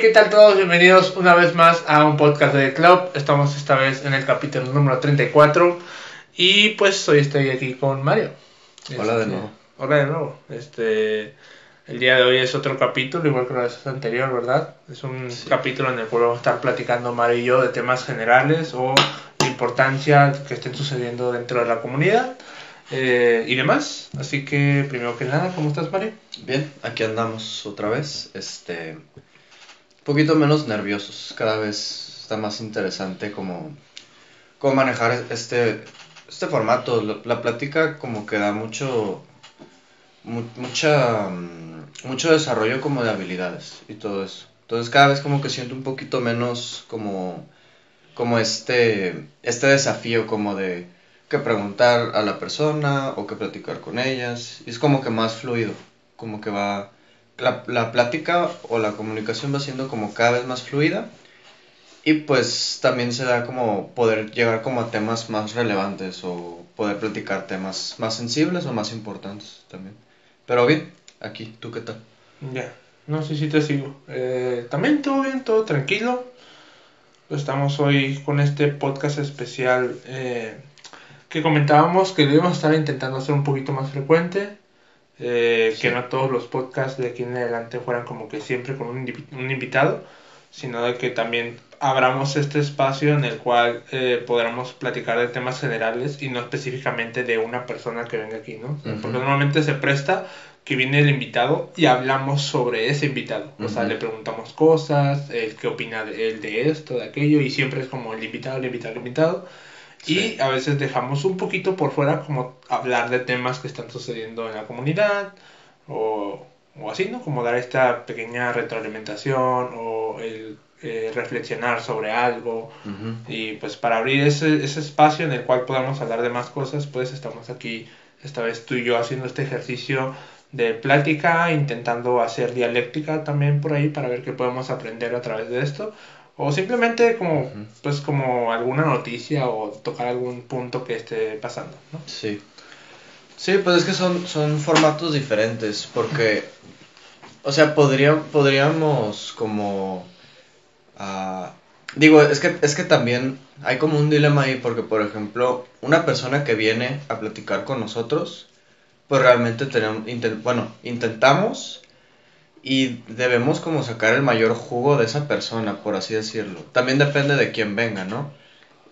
Hey, ¿qué tal todos? Bienvenidos una vez más a un podcast de The Club. Estamos esta vez en el capítulo número 34 y pues hoy estoy aquí con Mario. Hola de Este, nuevo. Hola de nuevo. Este, el día de hoy es otro capítulo, igual que la vez anterior, ¿verdad? Es un Sí. capítulo en el cual vamos a estar platicando Mario y yo de temas generales o de importancia que estén sucediendo dentro de la comunidad eh, y demás. Así que, primero que nada, ¿cómo estás, Mario? Bien, aquí andamos otra vez. Este. Poquito menos nerviosos. Cada vez está más interesante como. Cómo manejar este. Este formato. La, plática como que da mucho. mu- mucha. mm, Mucho desarrollo como de habilidades y todo eso. Entonces cada vez como que siento un poquito menos como. Como este. Este desafío como de. Que preguntar a la persona o que platicar con ellas. Es como que más fluido. Como que va. La, la plática o la comunicación va siendo como cada vez más fluida. Y pues también se da como poder llegar como a temas más relevantes o poder platicar temas más sensibles o más importantes también. Pero bien, aquí, ¿tú qué tal? Ya, no sé si te sigo. Eh, también todo bien, todo tranquilo. Estamos hoy con este podcast especial eh, que comentábamos que debemos estar intentando hacer un poquito más frecuente. Eh, Sí. Que no todos los podcasts de aquí en adelante fueran como que siempre con un, un invitado, sino de que también abramos este espacio en el cual eh, podamos platicar de temas generales y no específicamente de una persona que venga aquí, ¿no? Porque normalmente se presta que viene el invitado y hablamos sobre ese invitado. O sea, le preguntamos cosas, él qué opina de, él de esto, de aquello, y siempre es como el invitado, el invitado, el invitado. Sí. Y a veces dejamos un poquito por fuera como hablar de temas que están sucediendo en la comunidad o, o así, ¿no? Como dar esta pequeña retroalimentación o el eh, reflexionar sobre algo. Ujú. Y pues para abrir ese, ese espacio en el cual podamos hablar de más cosas, pues estamos aquí, esta vez tú y yo haciendo este ejercicio de plática, intentando hacer dialéctica también por ahí para ver qué podemos aprender a través de esto. O simplemente como, pues como alguna noticia o tocar algún punto que esté pasando, ¿no? Sí. Sí, pues es que son, son formatos diferentes, porque, o sea, podría, podríamos como, ah, digo, es que, es que también hay como un dilema ahí, porque, por ejemplo, una persona que viene a platicar con nosotros, pues realmente tenemos, inten- bueno, intentamos y debemos como sacar el mayor jugo de esa persona, por así decirlo. También depende de quién venga, ¿no?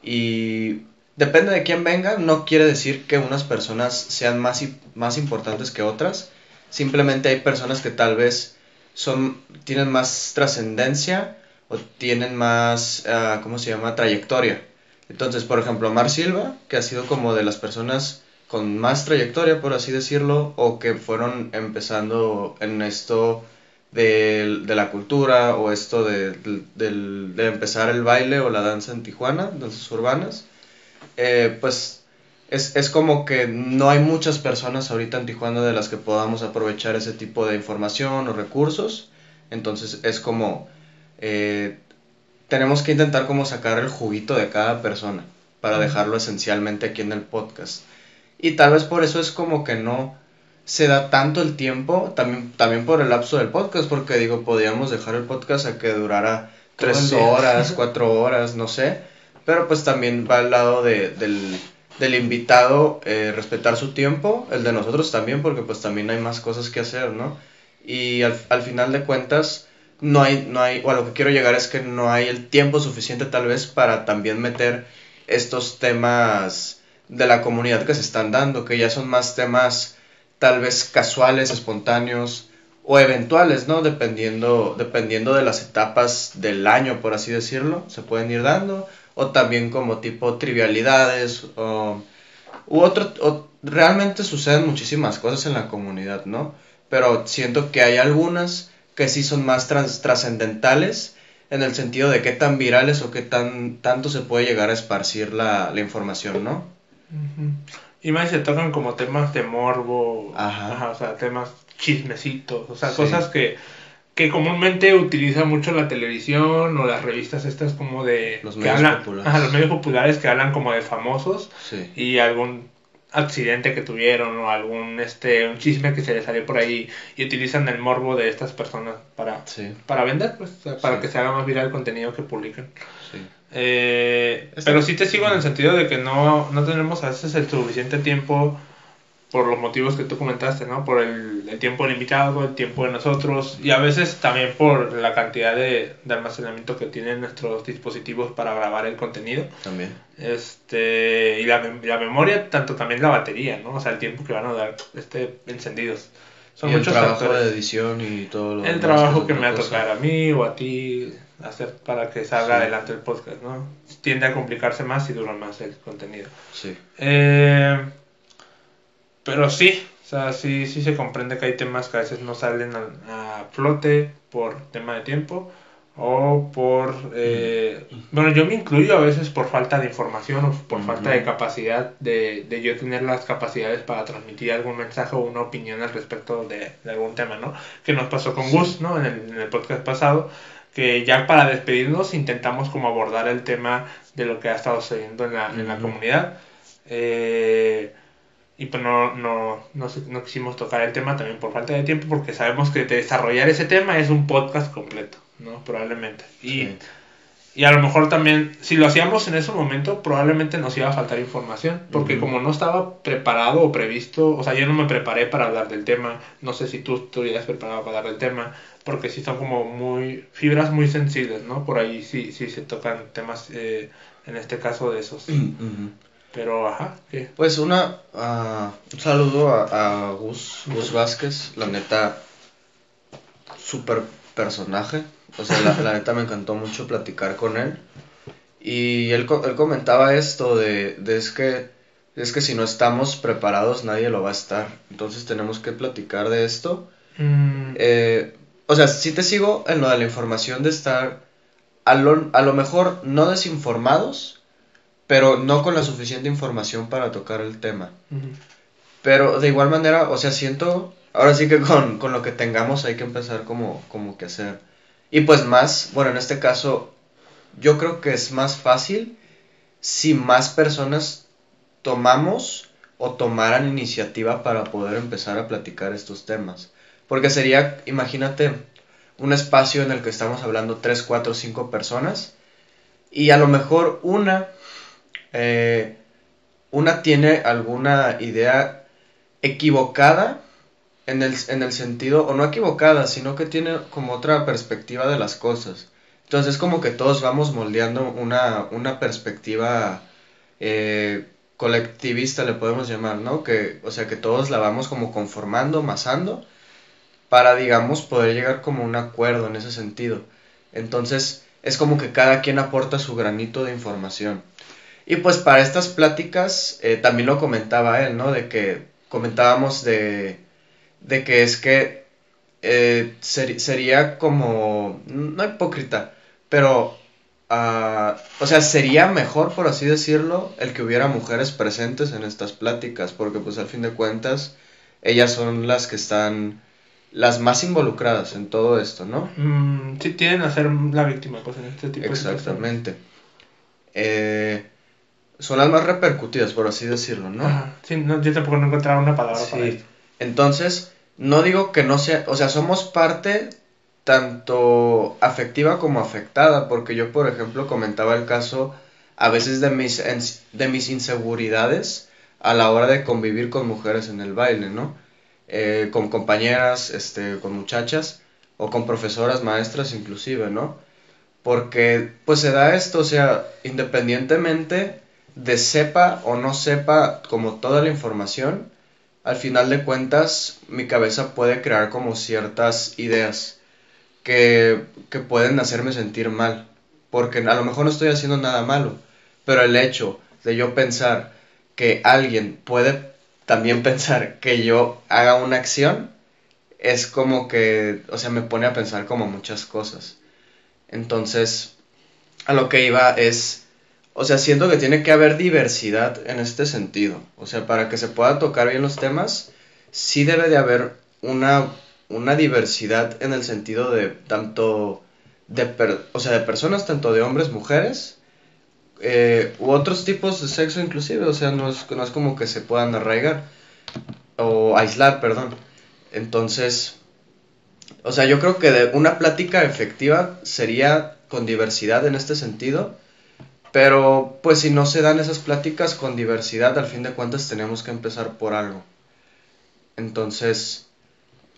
Y depende de quién venga, no quiere decir que unas personas sean más, más importantes que otras. Simplemente hay personas que tal vez son, tienen más trascendencia o tienen más, ah, ¿cómo se llama?, trayectoria. Entonces, por ejemplo, Mar Silva, que ha sido como de las personas con más trayectoria, por así decirlo, o que fueron empezando en esto de, de la cultura o esto de, del- de empezar el baile o la danza en Tijuana, danzas urbanas, eh, pues es, es como que no hay muchas personas ahorita en Tijuana de las que podamos aprovechar ese tipo de información o recursos. Entonces es como eh, tenemos que intentar como sacar el juguito de cada persona para dejarlo esencialmente aquí en el podcast. Y tal vez por eso es como que no se da tanto el tiempo, también, también por el lapso del podcast, porque digo, podríamos dejar el podcast a que durara tres horas, cuatro horas, no sé. Pero pues también va al lado de, del, del invitado eh, respetar su tiempo, el de nosotros también, porque pues también hay más cosas que hacer, ¿no? Y al, al final de cuentas, no hay, no hay, o a lo que quiero llegar es que no hay el tiempo suficiente tal vez para también meter estos temas de la comunidad que se están dando, que ya son más temas tal vez casuales, espontáneos o eventuales, ¿no? Dependiendo, dependiendo de las etapas del año, por así decirlo, se pueden ir dando, o también como tipo trivialidades, o, u otro, o- realmente suceden muchísimas cosas en la comunidad, ¿no? Pero siento que hay algunas que sí son más trascendentales en el sentido de qué tan virales o qué tan tanto se puede llegar a esparcir la, la información, ¿no? Ujú. Y más se tocan como temas de morbo, Ajá. o sea, temas chismecitos, o sea, Sí. cosas que, que comúnmente utiliza mucho la televisión o las revistas estas como de... Los medios hablan- populares. ajá, los medios populares que hablan como de famosos Sí. y algún accidente que tuvieron o algún este un chisme que se les salió por ahí y utilizan el morbo de estas personas para para vender pues para que se haga más viral el contenido que publican eh, pero sí te sigo en el sentido de que no no tenemos a veces el suficiente tiempo por los motivos que tú comentaste, ¿no? Por el, el, tiempo limitado, el tiempo de nosotros y a veces también por la cantidad de, de, almacenamiento que tienen nuestros dispositivos para grabar el contenido. También. Este, y la, la, memoria, tanto también la batería, ¿no? O sea, el tiempo que van a dar este, encendidos. Son y muchos el trabajo de edición y todo lo El trabajo que me va a tocar a mí o a ti hacer para que salga adelante el podcast, ¿no? Tiende a complicarse más y dura más el contenido. Sí. Eh, pero sí, o sea, sí, sí se comprende que hay temas que a veces no salen a, flote por tema de tiempo o por... Eh, bueno, yo me incluyo a veces por falta de información o por falta de capacidad de, de, yo tener las capacidades para transmitir algún mensaje o una opinión al respecto de, de algún tema, ¿no? Que nos pasó con Gus, ¿no? En el, en el podcast pasado, que ya para despedirnos intentamos como abordar el tema de lo que ha estado sucediendo en la, en la comunidad. Eh, y pues no, no, no, no, quisimos tocar el tema también por falta de tiempo porque sabemos que desarrollar ese tema es un podcast completo, ¿no? Probablemente. Y, y a lo mejor también, si lo hacíamos en ese momento, probablemente nos iba a faltar información, porque como no estaba preparado o previsto, o sea, yo no me preparé para hablar del tema, no sé si tú estuvieras preparado para hablar del tema, porque sí son como muy, fibras muy sensibles, ¿no? Por ahí sí, sí se tocan temas, eh, en este caso de esos. Pero, ajá, ¿qué? Pues una, uh, un saludo a, a Gus, Gus Vázquez, la neta, súper personaje. O sea, la, la, neta me encantó mucho platicar con él. Y él, él comentaba esto de, de, es que es que si no estamos preparados nadie lo va a estar. Entonces tenemos que platicar de esto. Mm. Eh, o sea, si te sigo en lo de la información de estar a lo, a lo mejor no desinformados, pero no con la suficiente información para tocar el tema. Pero de igual manera, o sea, siento, ahora sí que con, con, lo que tengamos hay que empezar como, como que hacer. Y pues más, bueno, en este caso, yo creo que es más fácil si más personas tomamos o tomaran iniciativa para poder empezar a platicar estos temas. Porque sería, imagínate, un espacio en el que estamos hablando 3, 4, 5 personas y a lo mejor una eh, una tiene alguna idea equivocada en el, en el sentido, o no equivocada, sino que tiene como otra perspectiva de las cosas. Entonces es como que todos vamos moldeando una, una perspectiva eh, colectivista, le podemos llamar, ¿no? Que, o sea, que todos la vamos como conformando, masando, para, digamos, poder llegar como un acuerdo en ese sentido. Entonces es como que cada quien aporta su granito de información. Y pues para estas pláticas, eh, también lo comentaba él, ¿no? De que comentábamos de, de que es que eh, sería como, no hipócrita, pero, uh, o sea, sería mejor, por así decirlo, el que hubiera mujeres presentes en estas pláticas, porque pues al fin de cuentas, ellas son las que están las más involucradas en todo esto, ¿no? Mm, sí, tienen a ser la víctima, pues en este tipo Exactamente. Eh, son las más repercutidas, por así decirlo, ¿no? Sí, yo tampoco no encontraba una palabra para esto. Entonces, no digo que no sea, o sea, somos parte tanto afectiva como afectada, porque yo, por ejemplo, comentaba el caso a veces de mis, de mis inseguridades a la hora de convivir con mujeres en el baile, ¿no? Eh, con compañeras, este, con muchachas, o con profesoras, maestras inclusive, ¿no? Porque pues se da esto, o sea, independientemente de sepa o no sepa como toda la información, al final de cuentas mi cabeza puede crear como ciertas ideas que, que pueden hacerme sentir mal, porque a lo mejor no estoy haciendo nada malo, pero el hecho de yo pensar que alguien puede también pensar que yo haga una acción, es como que, o sea, me pone a pensar como muchas cosas. Entonces, a lo que iba es o sea, siento que tiene que haber diversidad en este sentido. O sea, para que se pueda tocar bien los temas, sí debe de haber una, una diversidad en el sentido de tanto de, o sea, de personas, tanto de hombres, mujeres, eh, u otros tipos de sexo inclusive, o sea, no es, no es como que se puedan arraigar o aislar, perdón. Entonces, o sea, yo creo que de una plática efectiva sería con diversidad en este sentido, pero pues si no se dan esas pláticas con diversidad, al fin de cuentas tenemos que empezar por algo. Entonces,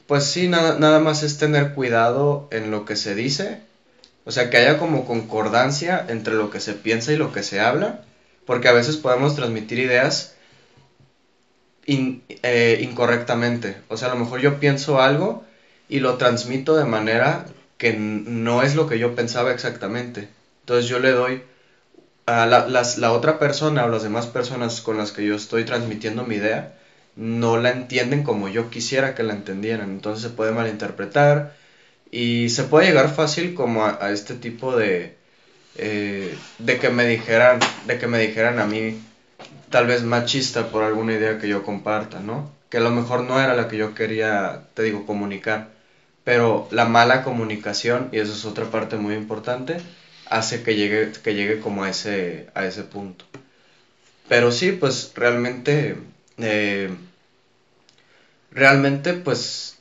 pues sí, nada, nada más es tener cuidado en lo que se dice, o sea, que haya como concordancia entre lo que se piensa y lo que se habla, porque a veces podemos transmitir ideas eh, incorrectamente. O sea, a lo mejor yo pienso algo y lo transmito de manera que no es lo que yo pensaba exactamente. Entonces yo le doy la, la otra persona o las demás personas con las que yo estoy transmitiendo mi idea, no la entienden como yo quisiera que la entendieran. Entonces se puede malinterpretar y se puede llegar fácil como a, este tipo de, eh, de que me dijeran, de que me dijeran a mí tal vez machista por alguna idea que yo comparta, ¿no? Que a lo mejor no era la que yo quería, te digo, comunicar. Pero la mala comunicación, y eso es otra parte muy importante, hace que llegue, que llegue como a ese, a ese punto. Pero sí, pues realmente, eh, realmente pues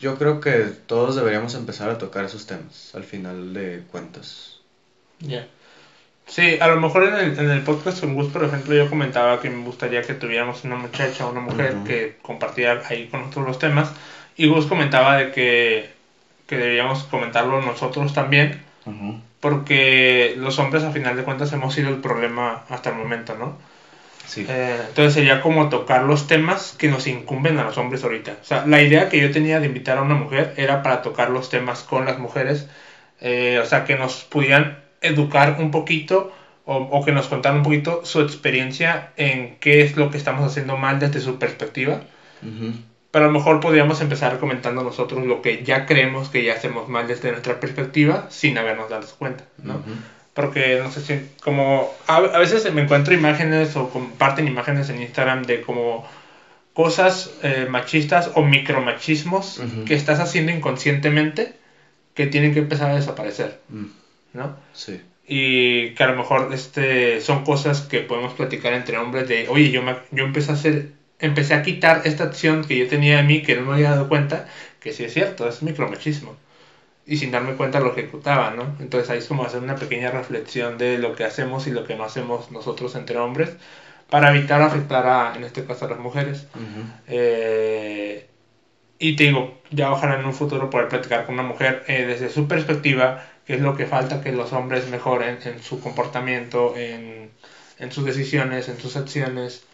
yo creo que todos deberíamos empezar a tocar esos temas al final de cuentas. Ya. Sí, a lo mejor en el, en el podcast con Gus, por ejemplo, yo comentaba que me gustaría que tuviéramos una muchacha o una mujer que compartiera ahí con nosotros los temas. Y Gus comentaba de que, que deberíamos comentarlo nosotros también, porque los hombres a final de cuentas hemos sido el problema hasta el momento, ¿no? Sí. Eh, entonces sería como tocar los temas que nos incumben a los hombres ahorita. O sea, la idea que yo tenía de invitar a una mujer era para tocar los temas con las mujeres, eh, o sea, que nos pudieran educar un poquito o, que nos contaran un poquito su experiencia en qué es lo que estamos haciendo mal desde su perspectiva. Pero a lo mejor podríamos empezar comentando nosotros lo que ya creemos que ya hacemos mal desde nuestra perspectiva sin habernos dado cuenta, ¿no? Porque, no sé si, como a, veces me encuentro imágenes o comparten imágenes en Instagram de como cosas eh, machistas o micromachismos que estás haciendo inconscientemente que tienen que empezar a desaparecer. Mm. ¿no? Sí. Y que a lo mejor este, son cosas que podemos platicar entre hombres de, oye, yo, me, yo empecé a hacer, empecé a quitar esta acción que yo tenía en mí que no me había dado cuenta, que sí es cierto, es micromachismo. Y sin darme cuenta lo ejecutaba, ¿no? Entonces ahí es como hacer una pequeña reflexión de lo que hacemos y lo que no hacemos nosotros entre hombres para evitar afectar a, en este caso, a las mujeres. Eh, y te digo, ya ojalá en un futuro poder platicar con una mujer eh, desde su perspectiva qué es lo que falta que los hombres mejoren en su comportamiento, en, sus decisiones, en sus acciones,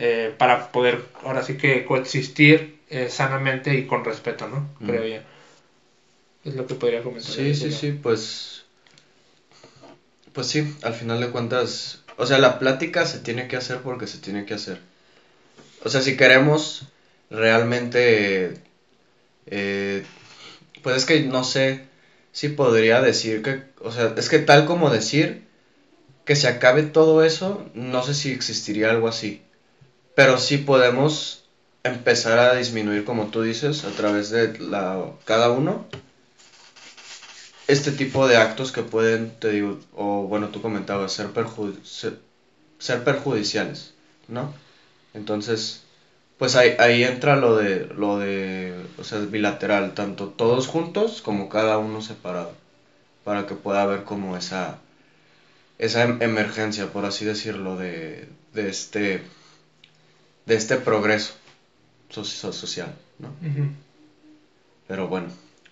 eh, para poder ahora sí que coexistir eh, sanamente y con respeto, ¿no? Mm. Creo yo. Es lo que podría comentar. Sí, sí, sí, pues... Pues sí, al final de cuentas, o sea, la plática se tiene que hacer porque se tiene que hacer. O sea, si queremos realmente, eh, pues es que no sé, sí podría decir que, o sea, es que tal como decir que se acabe todo eso, no sé si existiría algo así. Pero sí podemos empezar a disminuir, como tú dices, a través de la, cada uno, este tipo de actos que pueden, te digo, o bueno, tú comentabas, ser, ser perjudiciales, ¿no? Entonces, pues ahí, ahí entra lo de, lo de, o sea, bilateral, tanto todos juntos como cada uno separado, para que pueda haber como esa, esa em, emergencia, por así decirlo, de, de este, de este progreso social, ¿no? Pero bueno,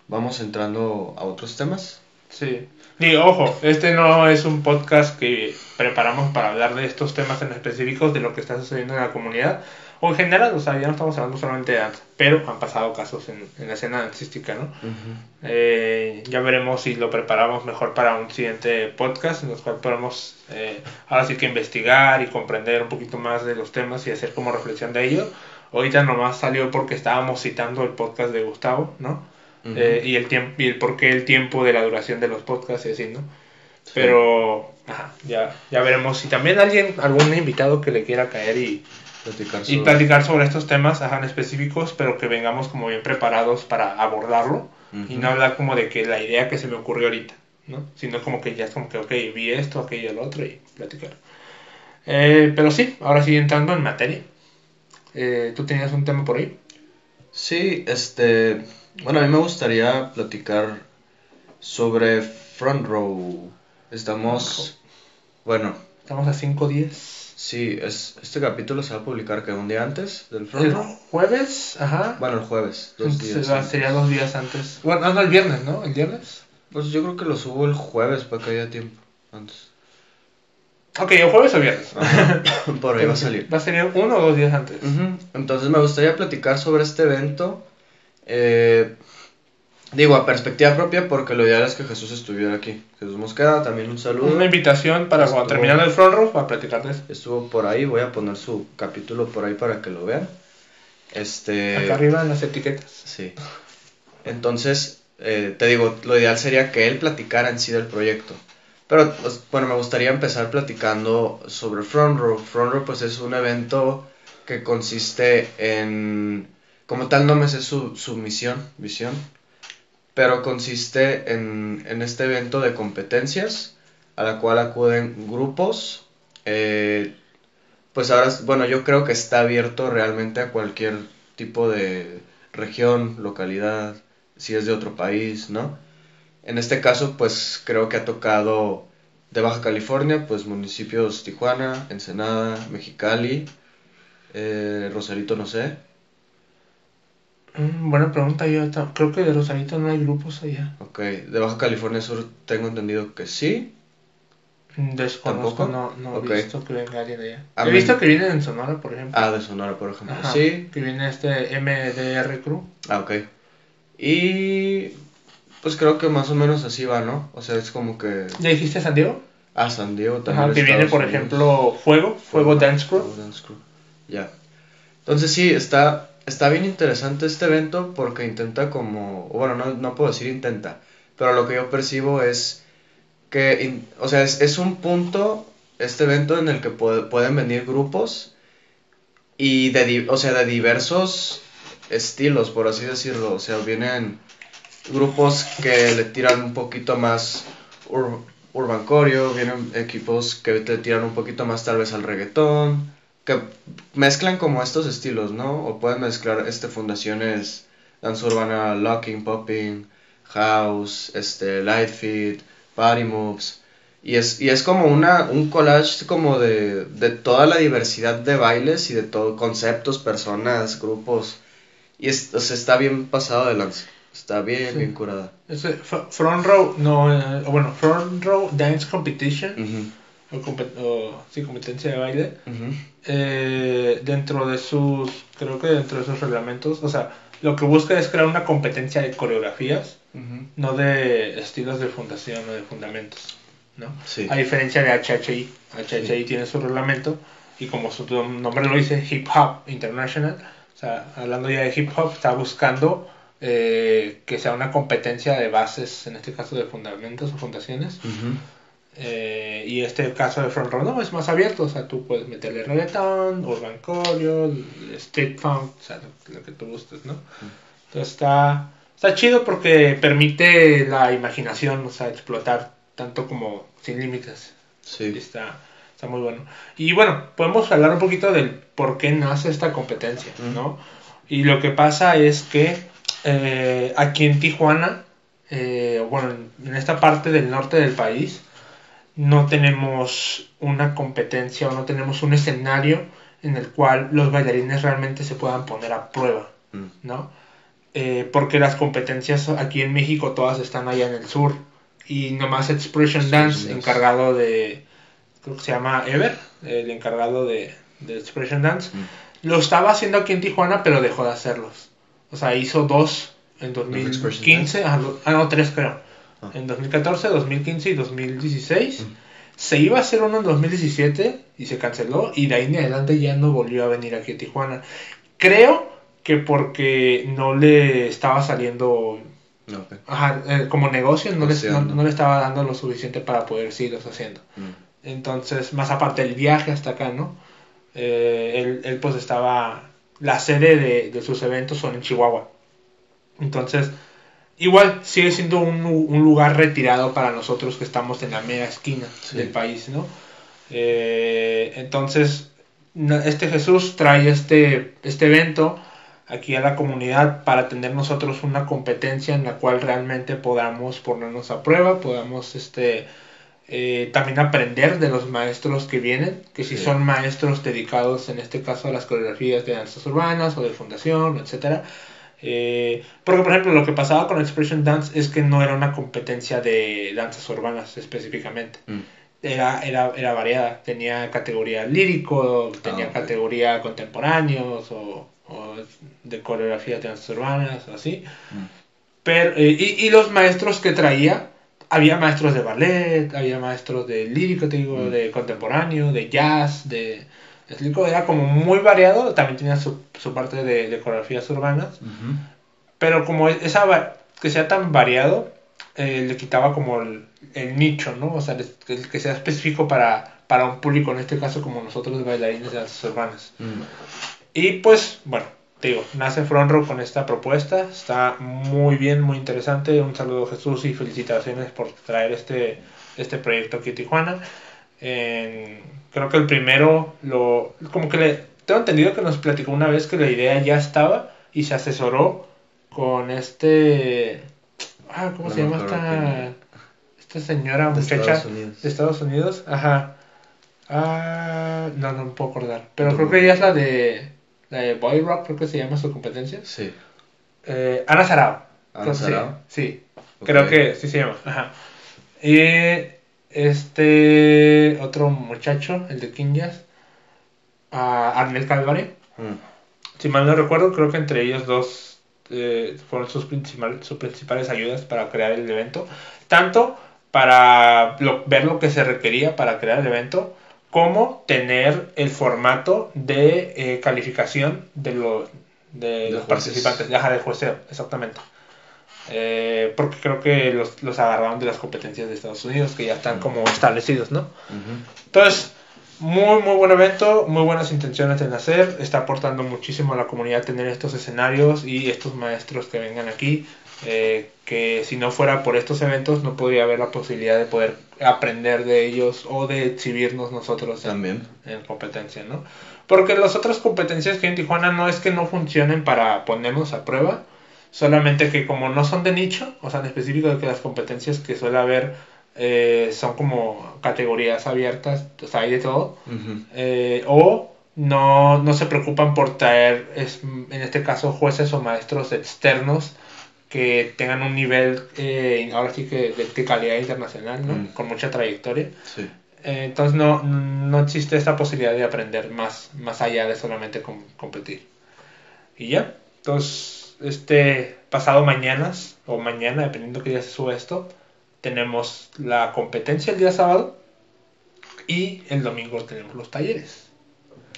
vamos entrando a otros temas. Sí. Y ojo, este no es un podcast que preparamos para hablar de estos temas en específicos, de lo que está sucediendo en la comunidad, o en general, o sea, ya no estamos hablando solamente de danza, pero han pasado casos en, en la escena dancística, ¿no? Eh, ya veremos si lo preparamos mejor para un siguiente podcast en el cual podemos eh, ahora sí que investigar y comprender un poquito más de los temas y hacer como reflexión de ello. Ahorita nomás salió porque estábamos citando el podcast de Gustavo, ¿no? Eh, y el tiempo y el por qué el tiempo de la duración de los podcasts y así, ¿no? Pero ya, ya veremos si también alguien, algún invitado que le quiera caer y y platicar sobre estos temas ajá, específicos, pero que vengamos como bien preparados para abordarlo y no hablar como de que la idea que se me ocurrió ahorita, ¿no? Sino como que ya es como que, ok, vi esto, aquello, lo otro y platicar. Eh, pero sí, ahora sí entrando en materia. Eh, ¿Tú tenías un tema por ahí? Sí, este, bueno, a mí me gustaría platicar sobre Front Row. Estamos, bueno, Estamos a 5 días. sí, es, este capítulo se va a publicar que un día antes del Front El Row. jueves, ajá. Bueno, el jueves, dos Entonces, días. sería dos días antes. Bueno, no, no, el viernes, ¿no? ¿El viernes? Pues yo creo que lo subo el jueves para que haya tiempo antes. Ok, el jueves o viernes. Ajá, Por ahí va a salir. Va a ser uno o dos días antes. Entonces me gustaría platicar sobre este evento. Eh, digo, a perspectiva propia, porque lo ideal es que Jesús estuviera aquí. Jesús Mosqueda, también un saludo. Una invitación para cuando Estuvo- terminando el front row para platicar de eso. Estuvo por ahí, voy a poner su capítulo por ahí para que lo vean. Este. Acá arriba en las etiquetas. Sí. Entonces, eh, te digo, lo ideal sería que él platicara en sí del proyecto. Pero, pues, bueno, me gustaría empezar platicando sobre Front Row. Front Row, pues, es un evento que consiste en... Como tal no me sé su, su misión, visión, pero consiste en, en este evento de competencias a la cual acuden grupos. eh, pues ahora, bueno, yo creo que está abierto realmente a cualquier tipo de región, localidad, si es de otro país, ¿no? En este caso, pues creo que ha tocado de Baja California, pues municipios Tijuana, Ensenada, Mexicali, eh, Rosarito, no sé. Mm, buena pregunta, yo creo que de Rosarito no hay grupos allá. Ok, de Baja California Sur tengo entendido que sí. Mm, Desconozco, ¿Tampoco? no, he visto que venga alguien de allá. A he mí- visto que vienen en Sonora, por ejemplo. Ah, de Sonora, por ejemplo. Ajá, Sí. Que viene este MDR Crew. Ah, ok. Y pues creo que más o menos así va, ¿no? O sea, es como que... ¿Ya dijiste San Diego? Ah, San Diego también. Ajá, que viene, por Unidos. ejemplo, Fuego, Fuego Dance Crew. Fuego Dance Crew. Ya. Entonces sí, está, está bien interesante este evento porque intenta como... Bueno, no, no puedo decir intenta, pero lo que yo percibo es que... o sea, es, es un punto, este evento en el que puede- pueden venir grupos y de, o sea, de diversos estilos, por así decirlo. O sea, vienen grupos que le tiran un poquito más ur- urban choreo, vienen equipos que te tiran un poquito más tal vez al reggaetón, que mezclan como estos estilos, ¿no? O pueden mezclar este fundaciones danza urbana, locking, popping, house, este light fit, party moves. Y es, y es como una, un collage como de, de toda la diversidad de bailes y de todo, conceptos, personas, grupos. Y es, o sea, está bien pasado de lanza. Está bien, Sí. bien curada. Front Row, no, eh, bueno, Front Row Dance Competition, o, compet- o, sí, competencia de baile, ujú. eh, dentro de sus, creo que dentro de sus reglamentos, o sea, lo que busca es crear una competencia de coreografías, Ujú. no de estilos de fundación o de fundamentos, ¿no? Sí. A diferencia de HHI, HHI Sí. tiene su reglamento y como su nombre lo dice, Hip Hop International, o sea, hablando ya de hip hop, está buscando eh, que sea una competencia de bases, en este caso de fundamentos o fundaciones. Ujú. Eh, y este caso de Front Row no, es más abierto, o sea, tú puedes meterle reggaeton, urban choreo, street funk, o sea, lo, lo que tú gustes, ¿no? Entonces está, está chido porque permite la imaginación, o sea, explotar tanto como sin límites. Sí. está, está muy bueno. Y bueno, podemos hablar un poquito del por qué nace esta competencia. ¿no? Y lo que pasa es que eh, aquí en Tijuana, eh, bueno, en- en esta parte del norte del país, no tenemos una competencia o no tenemos un escenario en el cual los bailarines realmente se puedan poner a prueba, Mm. ¿no? Eh, porque las competencias aquí en México todas están allá en el sur y nomás Expression Dance encargado de, creo que se llama Ever, el encargado de, de Expression Dance, Mm. lo estaba haciendo aquí en Tijuana pero dejó de hacerlos. O sea, hizo dos en Expression 2015, ah, do- ah, no, tres creo. En 2014, 2015 y 2016. Mm. Se iba a hacer uno en 2017 y se canceló y de ahí en adelante ya no volvió a venir aquí a Tijuana. Creo que porque no le estaba saliendo ajá, eh, como negocio, no, les- no, le estaba dando lo suficiente para poder seguirlos haciendo. Mm. Entonces, más aparte del viaje hasta acá, ¿no? Eh, él, él, pues estaba, la sede de, de sus eventos son en Chihuahua. Entonces, igual sigue siendo un, un, lugar retirado para nosotros que estamos en la mera esquina del país, ¿no? Eh, entonces, este Jesús trae este, este evento aquí a la comunidad para tener nosotros una competencia en la cual realmente podamos ponernos a prueba, podamos este, eh, también aprender de los maestros que vienen, que si son maestros dedicados en este caso a las coreografías de danzas urbanas o de fundación, etcétera. Eh, porque por ejemplo lo que pasaba con Expression Dance es que no era una competencia de danzas urbanas específicamente. Mm. Era, era, era, variada, tenía categoría lírico, tenía ah, categoría contemporáneos o o de coreografía de danzas urbanas o así. Mm. Pero, eh, y, y, los maestros que traía, había maestros de ballet, había maestros de lírico, te digo, mm. de contemporáneo, de jazz, de... Era como muy variado, también tenía su, su parte de, de, coreografías urbanas, pero como esa que sea tan variado, eh, le quitaba como el, el, nicho, ¿no? O sea, el, que sea específico para, para un público, en este caso como nosotros bailarines de danzas urbanas. Mm. Y pues, bueno, te digo, nace Fronro con esta propuesta. Está muy bien, muy interesante. Un saludo Jesús y felicitaciones por traer este, este proyecto aquí a Tijuana. Creo que el primero, lo como que le... Tengo entendido que nos platicó una vez que la idea ya estaba y se asesoró con este... Ah, ¿cómo se llama esta, esta señora muchacha de Estados Unidos? Ajá. Ah, no, no me puedo acordar. Pero creo que ella es la de la de Boy Rock, creo que se llama su competencia. Sí. Eh, Ana Sarao. Ana Sarao. Sí, creo que sí se llama. Ajá. Y este otro muchacho, el de King Jazz, Arnel Calvari. Mm. Si mal no recuerdo, creo que entre ellos dos eh, fueron sus, sus principales ayudas para crear el evento. Tanto para ver lo que se requería para crear el evento, cómo tener el formato de eh, calificación de, de, los participantes, ya de jueceo, exactamente. Eh, porque creo que los, los, agarraron de las competencias de Estados Unidos, que ya están como establecidos, ¿no? Entonces, muy, muy buen evento, muy buenas intenciones en hacer, está aportando muchísimo a la comunidad tener estos escenarios y estos maestros que vengan aquí, eh, que si no fuera por estos eventos no podría haber la posibilidad de poder aprender de ellos o de exhibirnos nosotros También. En, competencia, ¿no? Porque las otras competencias que hay en Tijuana no es que no funcionen para ponernos a prueba, solamente que como no son de nicho, o sea, en específico de que las competencias que suele haber eh, son como categorías abiertas, o sea, hay de todo, eh, o no, no se preocupan por traer, es, en este caso, jueces o maestros externos que tengan un nivel, eh, ahora sí que de, calidad internacional, ¿no? Mm. Con mucha trayectoria. Sí. Entonces no, no existe esta posibilidad de aprender más, más allá de solamente competir. Y ya, entonces, este pasado mañanas, o mañana, dependiendo que día se sube esto, tenemos la competencia el día sábado y el domingo tenemos los talleres.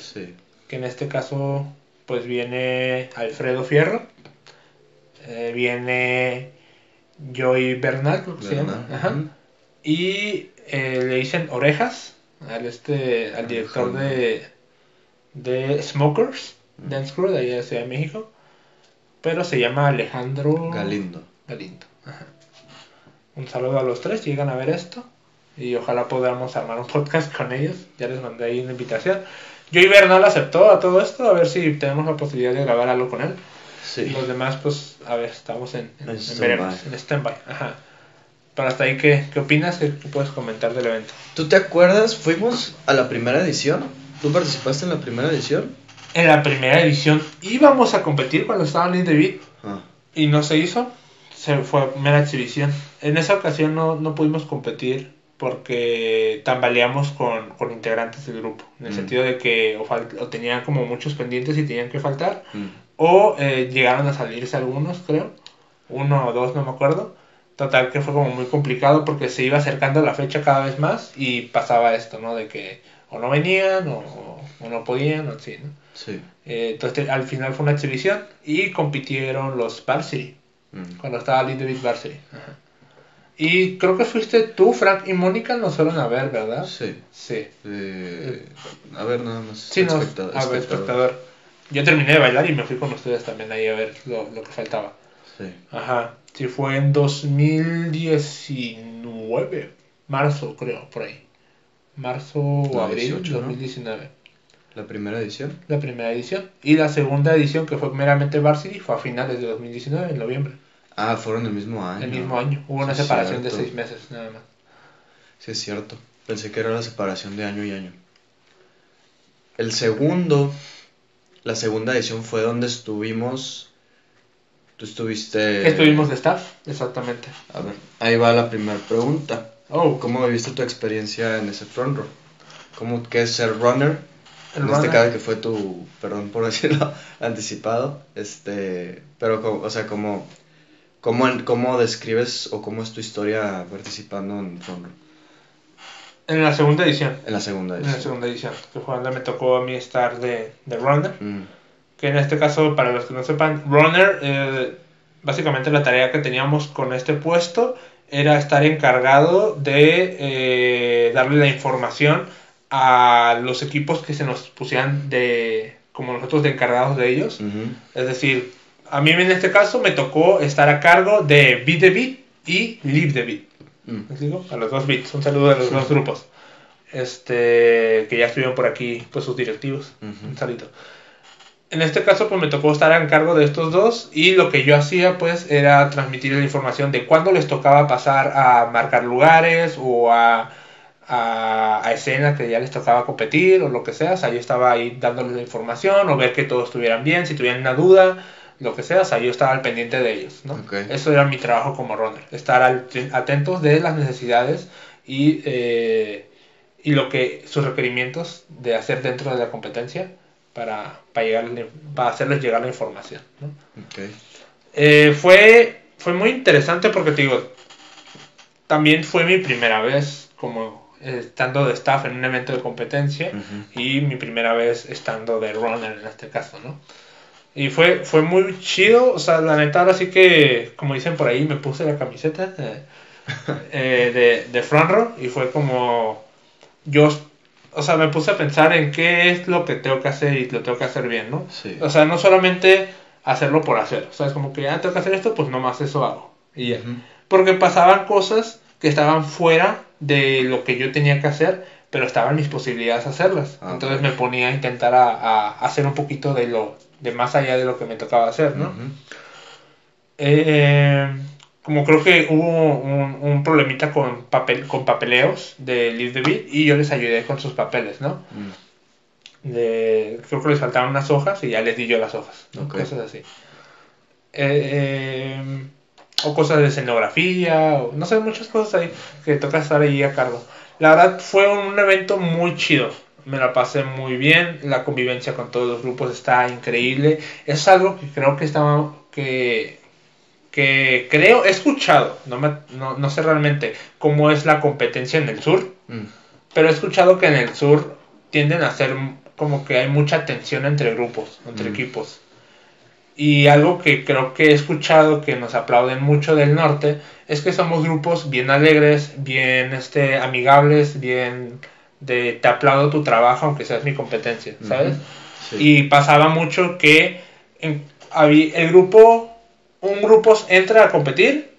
Sí. Que en este caso, pues viene Alfredo Fierro eh, viene Joy Bernal, creo que se llama. Y eh, le dicen orejas al, este, al director de, de Smokers, Dance Crew, de allá de Ciudad de México. Pero se llama Alejandro Galindo. Galindo. Un saludo a los tres, llegan a ver esto. Y ojalá podamos armar un podcast con ellos. Ya les mandé ahí una invitación. Joy Bernal aceptó a todo esto, a ver si tenemos la posibilidad de grabar algo con él. Y los demás, pues, a ver, estamos en, en, en, stand-by. Ajá. Pero hasta ahí, ¿qué, qué opinas? ¿Qué, puedes comentar del evento? ¿Tú te acuerdas? Fuimos a la primera edición. ¿Tú participaste en la primera edición? En la primera edición íbamos a competir cuando estaba en David ah. y no se hizo. Se fue mera exhibición. En esa ocasión no, no pudimos competir porque tambaleamos con, con integrantes del grupo. En el mm. sentido de que o, o, tenían como muchos pendientes y tenían que faltar. Mm. O eh, llegaron a salirse algunos, creo. Uno o dos, no me acuerdo. Total que fue como muy complicado porque se iba acercando la fecha cada vez más y pasaba esto, ¿no? De que o no venían o, o no podían o así, ¿no? Sí. Eh, entonces al final fue una exhibición y compitieron los Varsity. Mm. Cuando estaba Little Bit Varsity. Y creo que fuiste tú, Frank y Mónica nos fueron a ver, ¿verdad? Sí. Sí. Eh, a ver, nada más. Sí, no, a ver, espectador yo terminé de bailar y me fui con ustedes también ahí a ver lo, lo que faltaba. Sí. Ajá. Sí, fue en 2019. Marzo, creo, por ahí. Marzo o abril 18, ¿no? 2019. La primera edición. La primera edición. Y la segunda edición, que fue meramente Varsity, fue a finales de 2019, en noviembre. Ah, fueron el mismo año. el mismo año. Hubo una Sí, separación de seis meses, nada más. Sí, es cierto. Pensé que era la separación de año y año. El segundo, la segunda edición fue donde estuvimos. Tú estuviste. ¿Qué estuvimos de staff? Exactamente. A ver, ahí va la primera pregunta. Oh, ¿Cómo viviste tu experiencia en ese front row? ¿Cómo qué es ser runner? el en este runner. caso que fue tu, perdón por decirlo, anticipado. Este, pero, o sea, ¿cómo, cómo, cómo describes o cómo es tu historia participando en front row? En la segunda edición. En la segunda En la edición. segunda edición. Que fue donde me tocó a mí estar de, de runner. Mm, que en este caso, para los que no sepan, runner, eh, básicamente la tarea que teníamos con este puesto era estar encargado de eh, darle la información a los equipos que se nos pusieran de como nosotros de encargados de ellos. ujú, Es decir, a mí en este caso me tocó estar a cargo de Beat the Beat y Live the Beat. mm. ¿Me explico? A los dos bits. Un saludo a los dos grupos. Este, que ya estuvieron por aquí, pues sus directivos. Un saludo. En este caso, pues me tocó estar a cargo de estos dos y lo que yo hacía, pues, era transmitir la información de cuándo les tocaba pasar a marcar lugares o a, a, a escena que ya les tocaba competir o lo que sea. O sea, yo estaba ahí dándoles la información o ver que todos estuvieran bien, si tuvieran una duda, lo que sea. O sea, yo estaba al pendiente de ellos, ¿no? Eso era mi trabajo como runner, estar al- atentos de las necesidades y, eh, y lo que sus requerimientos de hacer dentro de la competencia para, para, llegarle- para hacerles llegar la información. ¿no? Ok. Eh, fue, fue muy interesante porque te digo, también fue mi primera vez como estando de staff en un evento de competencia Ujú. y mi primera vez estando de runner en este caso, ¿no? Y fue, fue muy chido, o sea, la neta ahora sí que, como dicen por ahí, me puse la camiseta eh, eh, de, de front row y fue como, yo, o sea, me puse a pensar en qué es lo que tengo que hacer y lo tengo que hacer bien, ¿no? Sí. O sea, no solamente hacerlo por hacer, o sea, es como que ya tengo que hacer esto, pues nomás eso hago. Y ya. Porque pasaban cosas que estaban fuera de lo que yo tenía que hacer, pero estaban mis posibilidades hacerlas. Ah, Entonces me ponía a intentar a, a hacer un poquito de lo de más allá de lo que me tocaba hacer, ¿no? Eh, como creo que hubo un, un problemita con papel con papeleos de Live the Beat y yo les ayudé con sus papeles, ¿no? Mm. de, creo que les faltaban unas hojas y ya les di yo las hojas, ¿no? Cosas así. Eh, eh, o cosas de escenografía, o, no sé, muchas cosas ahí que toca estar ahí a cargo. La verdad fue un evento muy chido, me la pasé muy bien, la convivencia con todos los grupos está increíble, es algo que creo que estaba, que, que creo, he escuchado, no, me- no, no sé realmente cómo es la competencia en el sur, Mm. pero he escuchado que en el sur tienden a ser como que hay mucha tensión entre grupos, entre Mm. equipos. Y algo que creo que he escuchado que nos aplauden mucho del norte es que somos grupos bien alegres, bien este, amigables, bien de te aplaudo tu trabajo aunque seas mi competencia, ¿sabes? Sí. Y pasaba mucho que en- había- el grupo, un grupo entra a competir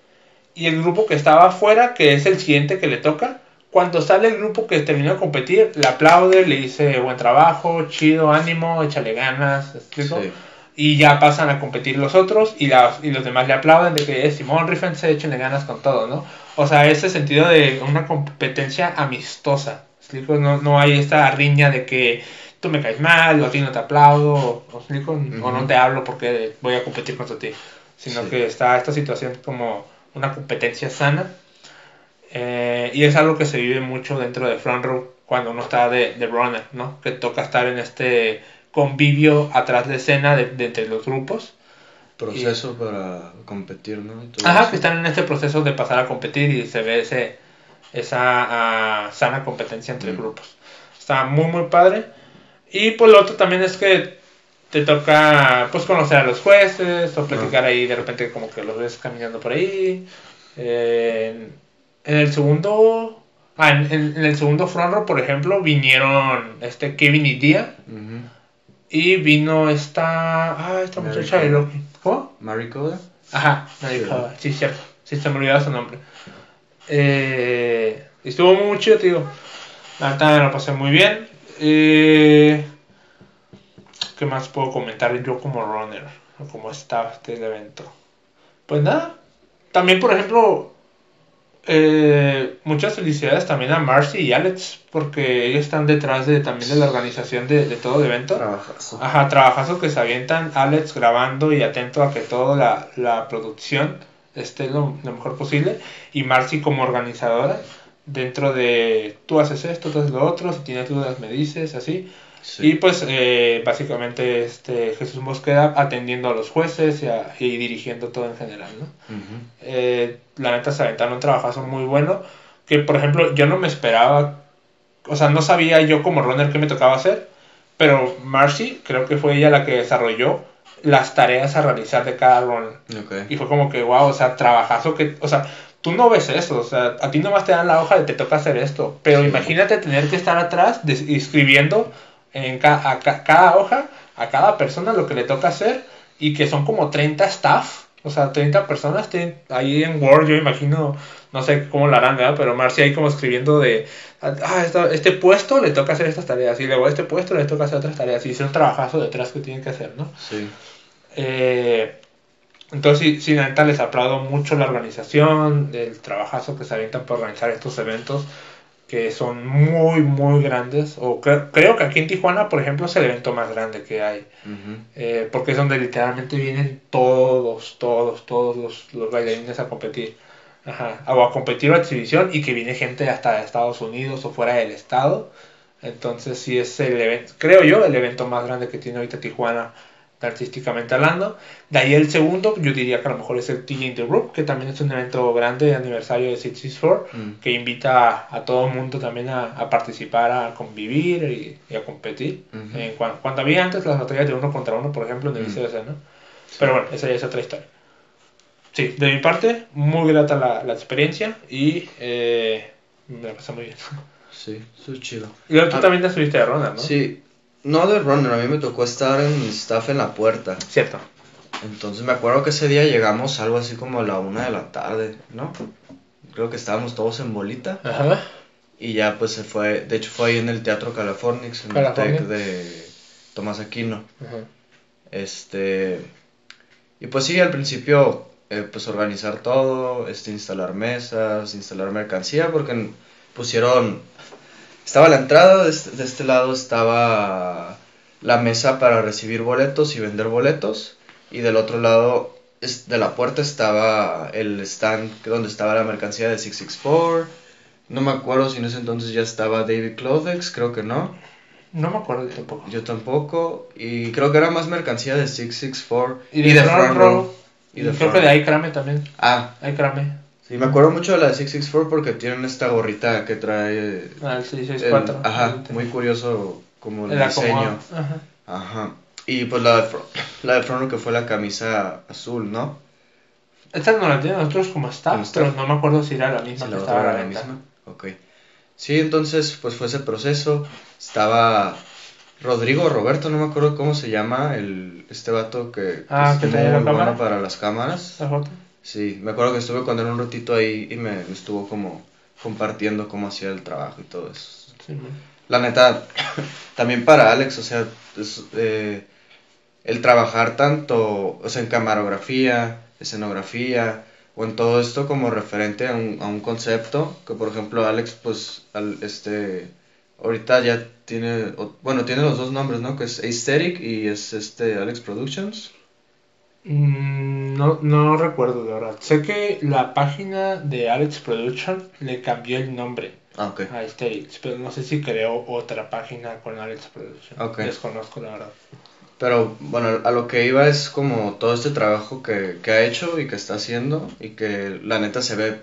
y el grupo que estaba afuera, que es el siguiente que le toca, cuando sale el grupo que terminó de competir, le aplaude, le dice buen trabajo, chido, ánimo, échale ganas. Sí. Y ya pasan a competir los otros y, los demás le aplauden de que "Eh, Simón, rífense, échenle ganas con todo, ¿no? O sea, ese sentido de una competencia amistosa. No, no hay esta riña de que tú me caes mal, o a ti no te aplaudo, o, ¿me explico? o no te hablo porque voy a competir contra ti. Sino Sí. que está esta situación como una competencia sana. Eh, y es algo que se vive mucho dentro de Front Row cuando uno está de, de runner, ¿no? Que toca estar en este convivio atrás de escena de, de entre los grupos. Proceso para competir, ¿no? Y todo Ajá, eso. que están en este proceso de pasar a competir y se ve ese, esa ah, sana competencia entre Mm. grupos. Está muy, muy padre. Y pues lo otro también es que te toca pues conocer a los jueces o platicar ahí de repente como que los ves caminando por ahí. Eh, en, en el segundo... Ah, en, en- en el segundo front row, por ejemplo, vinieron este Kevin y Dia y vino esta... Ah, esta Mary muchacha de Kay. Loki. ¿Cómo? Maricoda. Ajá, Maricoda, sí, cierto. Sí, se me olvidaba su nombre. Eh, estuvo muy chido, te digo. La verdad me lo pasé muy bien. Eh, ¿Qué más puedo comentar yo como runner? O como staff del evento. Pues nada. También, por ejemplo, eh, muchas felicidades también a Marcy y Alex, porque ellos están detrás de también de la organización de, de todo el evento. Trabajazo. Ajá, trabajazo que se avientan, Alex grabando y atento a que toda la, la producción esté lo, lo mejor posible. Y Marcy como organizadora, dentro de tú haces esto, tú haces lo otro, si tienes dudas me dices, así. Sí. Y pues eh, básicamente este Jesús Mosqueda atendiendo a los jueces y, a- y dirigiendo todo en general, ¿no? Ujú. Eh, la neta se aventaron un trabajazo muy bueno. Que por ejemplo, yo no me esperaba, o sea, no sabía yo como runner qué me tocaba hacer, pero Marcy, creo que fue ella la que desarrolló las tareas a realizar de cada runner. Ok. Y fue como que, wow, o sea, trabajazo que, o sea, tú no ves eso, o sea, a ti nomás te dan la hoja de te toca hacer esto, pero Sí. imagínate tener que estar atrás escribiendo en ca- a ca- cada hoja, a cada persona lo que le toca hacer y que son como 30 staff, o sea, 30 personas ahí en Word, yo imagino, no sé cómo lo harán, ¿verdad? Pero Marcia ahí como escribiendo de, ah, esta- este puesto le toca hacer estas tareas y luego a este puesto le toca hacer otras tareas y es un trabajazo detrás que tienen que hacer, ¿no? Sí. Eh, entonces, sí, sí, la neta les aplaudo mucho la organización, el trabajazo que se avientan para organizar estos eventos que son muy, muy grandes. O cre- creo que aquí en Tijuana, por ejemplo, es el evento más grande que hay. Eh, porque es donde literalmente vienen todos, todos, todos los, los bailarines a competir. Ajá, o a competir a exhibición y que viene gente hasta de Estados Unidos o fuera del estado. Entonces sí es el evento, creo yo, el evento más grande que tiene ahorita Tijuana artísticamente hablando. De ahí el segundo, yo diría que a lo mejor es el TJ in the Group, que también es un evento grande de aniversario de 664, Mm. que invita a, a todo el mundo también a, a participar, a convivir y, y a competir. Ujú. En cuan- cuando había antes las batallas de uno contra uno, por ejemplo, en el Mm. ICBC, ¿no? Pero bueno, esa ya es otra historia. Sí, de mi parte, muy grata la, la experiencia y eh, me la pasé muy bien. Sí, eso es chido. Y tú Ah, también te subiste de ronda, ¿no? Sí, no de runner, a mí me tocó estar en staff en la puerta. Cierto. Entonces me acuerdo que ese día llegamos algo así como a la una de la tarde, ¿no? Creo que estábamos todos en bolita Ajá. y ya pues se fue, de hecho fue ahí en el Teatro Californix, en el Californix. TEC de Tomás Aquino. Ajá. Este, y pues sí, al principio eh, pues organizar todo, este, instalar mesas, instalar mercancía, porque pusieron, estaba la entrada, de este, de este lado estaba la mesa para recibir boletos y vender boletos, y del otro lado de la puerta estaba el stand donde estaba la mercancía de 664, no me acuerdo si en ese entonces ya estaba David Clothex, creo que no. No me acuerdo yo tampoco. Yo tampoco. Y creo que era más mercancía de 664. Y de, Front Row. Y Y de creo Front que de ahí Crame también. Ah, Crame. Sí, me acuerdo mucho de la de 664 porque tienen esta gorrita que trae. Ah, el el- 664. ajá, muy curioso como el, El diseño. Ajá. Ajá. Y pues la de, la de Front Row que fue la camisa azul, ¿no? Esta no la tienen nosotros como staff, staff. pero no me acuerdo si era la misma Sí, que la estaba era la misma. Ok. Sí, entonces pues fue ese proceso. Estaba Rodrigo Roberto, no me acuerdo cómo se llama, el, este vato que, que Ah, es que la muy cámara. bueno para las cámaras. ¿La foto? Sí, me acuerdo que estuve con él un ratito ahí y me, estuvo como compartiendo cómo hacía el trabajo y todo eso. Sí. La neta, también para Alex, o sea, es, eh, el trabajar tanto, o sea, en camarografía, escenografía, o en todo esto como referente a un, a un concepto, que por ejemplo Alex, pues, al, este, ahorita ya tiene, bueno, tiene los dos nombres, ¿no? Que es Aesthetic y es este Alex Productions. Mm, No, no recuerdo de verdad. Sé que la página de Alex Production le cambió el nombre Ah, ok. a Aesthetics, pero no sé si creó otra página con Alex Production. Ok. Desconozco la verdad. Pero bueno, a lo que iba es como todo este trabajo que, que ha hecho y que está haciendo y que la neta se ve,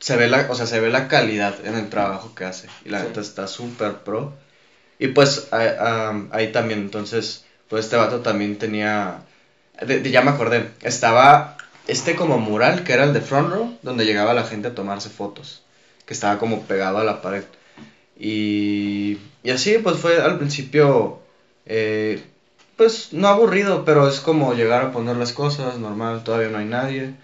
se ve la, o sea, se ve la calidad en el trabajo que hace y la Sí. neta está súper pro. Y pues a- am, ahí también, entonces, pues este vato también tenía, de- de- ya me acordé, estaba este como mural que era el de Front Row, donde llegaba la gente a tomarse fotos, que estaba como pegado a la pared. Y, y así pues fue al principio... eh, pues no aburrido, pero es como llegar a poner las cosas, normal, todavía no hay nadie.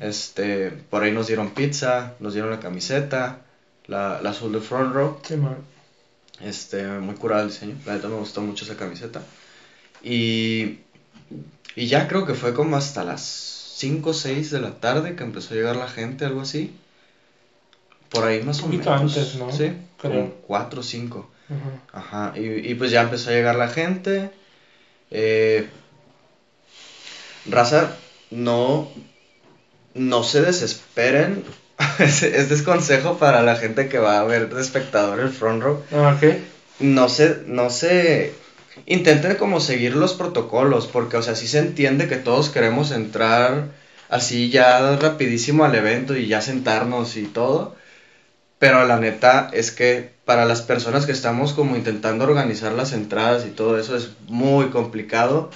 Este, por ahí nos dieron pizza, nos dieron la camiseta, la, la azul de Front Row. Sí. Este, muy curada el diseño. La neta me gustó mucho esa camiseta. Y, y ya creo que fue como hasta las 5 o 6 de la tarde que empezó a llegar la gente, algo así. Por ahí más o menos. antes, ¿no? Sí, Creo. como 4 o 5. Ujú. Ajá, y, y pues ya empezó a llegar la gente. Eh, raza, no, no se desesperen. Este es consejo para la gente que va a ver de espectador el front row. Ah. No se, no se, intenten como seguir los protocolos, porque, o sea, sí se entiende que todos queremos entrar así ya rapidísimo al evento y ya sentarnos y todo. Pero la neta es que para las personas que estamos como intentando organizar las entradas y todo eso es muy complicado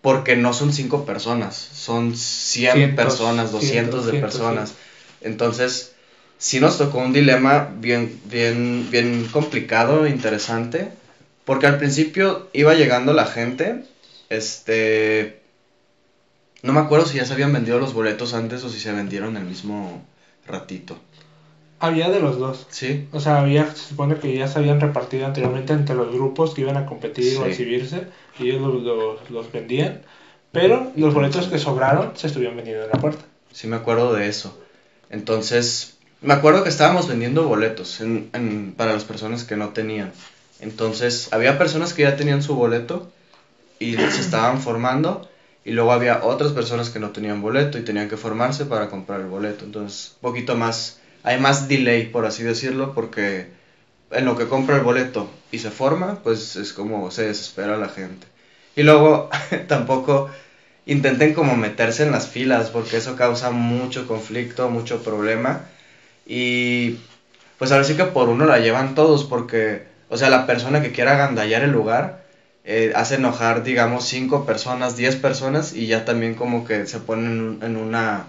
porque no son cinco personas, son 100 Cientos, personas, 200 cientos, de cientos, personas. Entonces, sí nos tocó un dilema bien, bien, bien complicado, interesante, porque al principio iba llegando la gente, este, no me acuerdo si ya se habían vendido los boletos antes o si se vendieron el mismo ratito. Había de los dos. Sí, O sea, había, se supone que ya se habían repartido anteriormente entre los grupos que iban a competir o a Sí. exhibirse y ellos los, los, los vendían. Pero los boletos que sobraron se estuvieron vendiendo en la puerta. sí me acuerdo de eso. Entonces, me acuerdo que estábamos vendiendo boletos en- en- para las personas que no tenían. Entonces, había personas que ya tenían su boleto y se estaban formando. Y luego había otras personas que no tenían boleto y tenían que formarse para comprar el boleto. Entonces, un poquito más, hay más delay, por así decirlo, porque en lo que compra el boleto y se forma, pues es como se desespera la gente. Y luego, tampoco intenten como meterse en las filas, porque eso causa mucho conflicto, mucho problema. Y pues ahora sí que por uno la llevan todos, porque, o sea, la persona que quiera agandallar el lugar eh, hace enojar, digamos, cinco personas, 10 personas, y ya también como que se ponen en, una,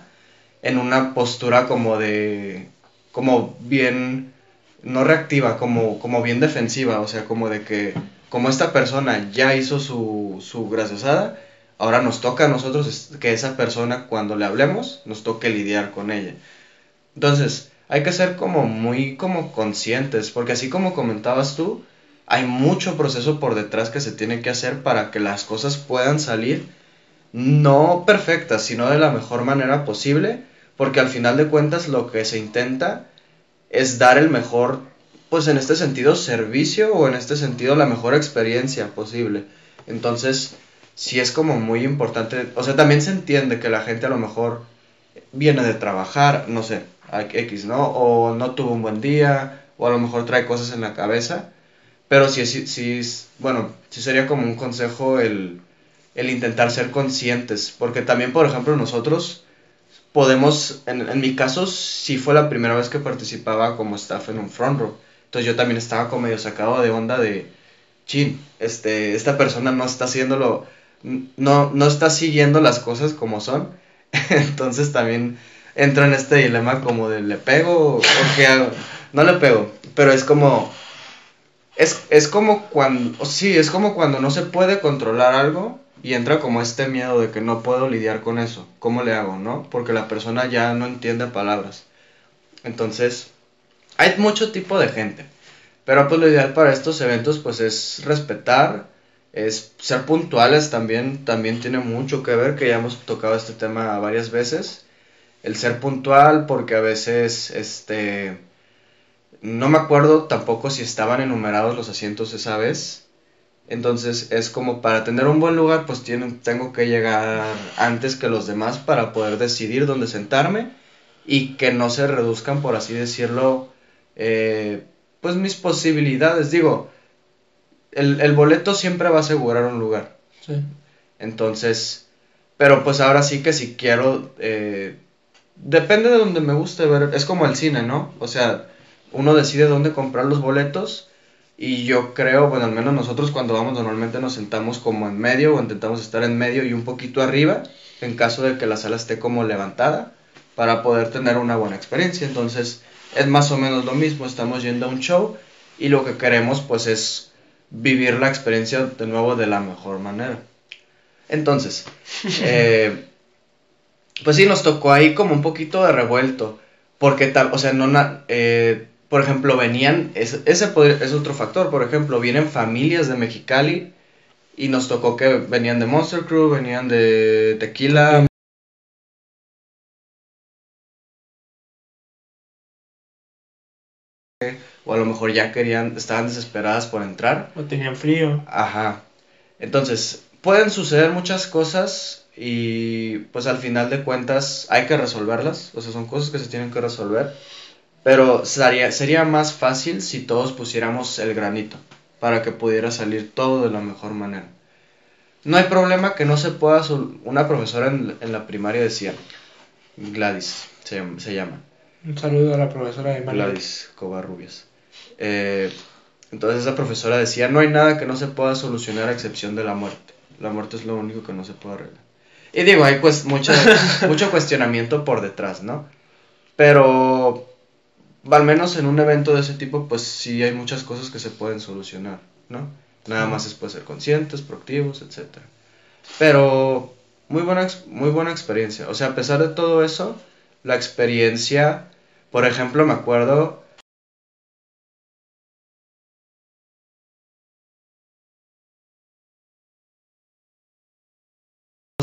en una postura como de, como bien, no reactiva, como, como bien defensiva, o sea, como de que, como esta persona ya hizo su, su graciosada, ahora nos toca a nosotros que esa persona cuando le hablemos nos toque lidiar con ella. Entonces, hay que ser como muy como conscientes, porque así como comentabas tú, hay mucho proceso por detrás que se tiene que hacer para que las cosas puedan salir no perfectas, sino de la mejor manera posible, porque al final de cuentas lo que se intenta es dar el mejor, pues en este sentido, servicio o en este sentido la mejor experiencia posible. Entonces, sí es como muy importante, o sea, también se entiende que la gente a lo mejor viene de trabajar, no sé, X, ¿no? O no tuvo un buen día, o a lo mejor trae cosas en la cabeza, pero sí, sí, sí, bueno, sí sería como un consejo el, el intentar ser conscientes, porque también, por ejemplo, nosotros podemos, en, en mi caso, sí fue la primera vez que participaba como staff en un front row, entonces yo también estaba como medio sacado de onda de, chin, este, esta persona no está haciéndolo, no, no está siguiendo las cosas como son, entonces también entro en este dilema como de le pego o qué hago, no le pego, pero es como, es, es como cuando, sí, es como cuando no se puede controlar algo y entra como este miedo de que no puedo lidiar con eso, ¿cómo le hago, no? Porque la persona ya no entiende palabras. Entonces, hay mucho tipo de gente, pero pues lo ideal para estos eventos pues es respetar, es ser puntuales también, también tiene mucho que ver, que ya hemos tocado este tema varias veces, el ser puntual porque a veces, este, no me acuerdo tampoco si estaban enumerados los asientos esa vez, entonces es como para tener un buen lugar, pues tienen, tengo que llegar antes que los demás para poder decidir dónde sentarme y que no se reduzcan, por así decirlo, eh, pues mis posibilidades. Digo, el, el boleto siempre va a asegurar un lugar. Sí. Entonces, pero pues ahora sí que si quiero, eh, depende de donde me guste ver, es como el cine, ¿no? O sea, uno decide dónde comprar los boletos y yo creo, bueno, al menos nosotros cuando vamos normalmente nos sentamos como en medio o intentamos estar en medio y un poquito arriba en caso de que la sala esté como levantada para poder tener una buena experiencia. Entonces, es más o menos lo mismo, estamos yendo a un show y lo que queremos pues es vivir la experiencia de nuevo de la mejor manera. Entonces, eh, pues sí, nos tocó ahí como un poquito de revuelto, porque tal, o sea, no, eh, por ejemplo, venían, ese, ese es otro factor, por ejemplo, vienen familias de Mexicali y nos tocó que venían de Monster Crew, venían de Tequila. O a lo mejor ya querían, estaban desesperadas por entrar. O tenían frío. Ajá. Entonces, pueden suceder muchas cosas y pues al final de cuentas hay que resolverlas. O sea, son cosas que se tienen que resolver. Pero sería, sería más fácil si todos pusiéramos el granito para que pudiera salir todo de la mejor manera. No hay problema que no se pueda... Una profesora en, la primaria decía, Gladys se, se, llama. Un saludo a la profesora de Gladys Covarrubias. Eh, entonces esa profesora decía, no hay nada que no se pueda solucionar a excepción de la muerte. La muerte es lo único que no se puede arreglar. Y digo, hay pues mucho, mucho cuestionamiento por detrás, ¿no? Pero al menos en un evento de ese tipo, pues sí hay muchas cosas que se pueden solucionar, ¿no? Nada más es pues ser conscientes, proactivos, etc. Pero muy buena, muy buena experiencia. O sea, a pesar de todo eso, la experiencia, por ejemplo, me acuerdo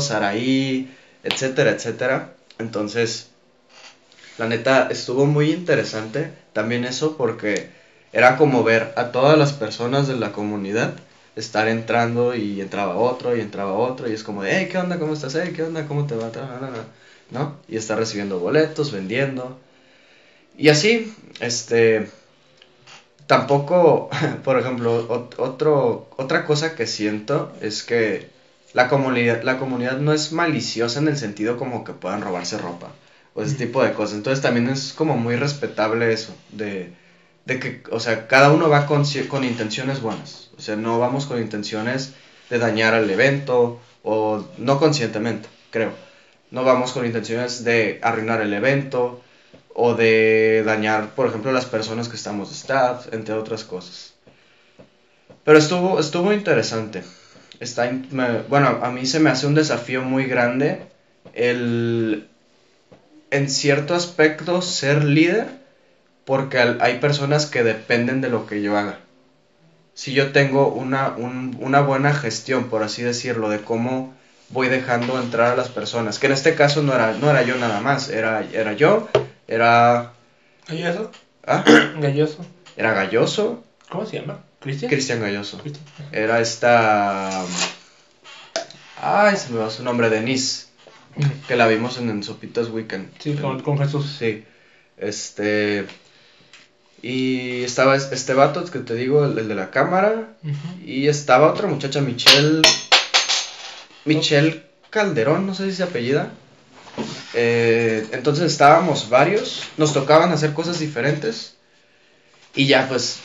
Saraí, etcétera, etcétera. Entonces, la neta, estuvo muy interesante también eso porque era como ver a todas las personas de la comunidad estar entrando y entraba otro y entraba otro y es como de, hey, ¿qué onda? ¿Cómo estás? Hey, ¿qué onda? ¿Cómo te va? ¿No? Y está recibiendo boletos, vendiendo. Y así, este, tampoco, por ejemplo, otro, otra cosa que siento es que la comunidad, la comunidad no es maliciosa en el sentido como que puedan robarse ropa o ese tipo de cosas. Entonces también es como muy respetable eso, de, de que, o sea, cada uno va con, con intenciones buenas. O sea, no vamos con intenciones de dañar al evento o no conscientemente, creo. No vamos con intenciones de arruinar el evento o de dañar, por ejemplo, las personas que estamos de staff, entre otras cosas. Pero estuvo, estuvo interesante. Está, bueno, a mí se me hace un desafío muy grande el en cierto aspecto ser líder porque hay personas que dependen de lo que yo haga. Si yo tengo una, una buena gestión, por así decirlo, de cómo voy dejando entrar a las personas, que en este caso no era, no era yo nada más, era, era yo, era... ¿Galloso? ¿Ah? Galloso. Era Galloso. ¿Cómo se llama? ¿Cristian? Cristian Galloso. Era esta... Ay, se me va su nombre, Denise que la vimos en, Sopitas Weekend. Sí, con, Jesús. Sí. Este. Y estaba este vato que te digo, el, de la cámara. Y estaba otra muchacha, Michelle. Michelle Calderón, no sé si se apellida. Eh, entonces estábamos varios, nos tocaban hacer cosas diferentes. Y ya, pues,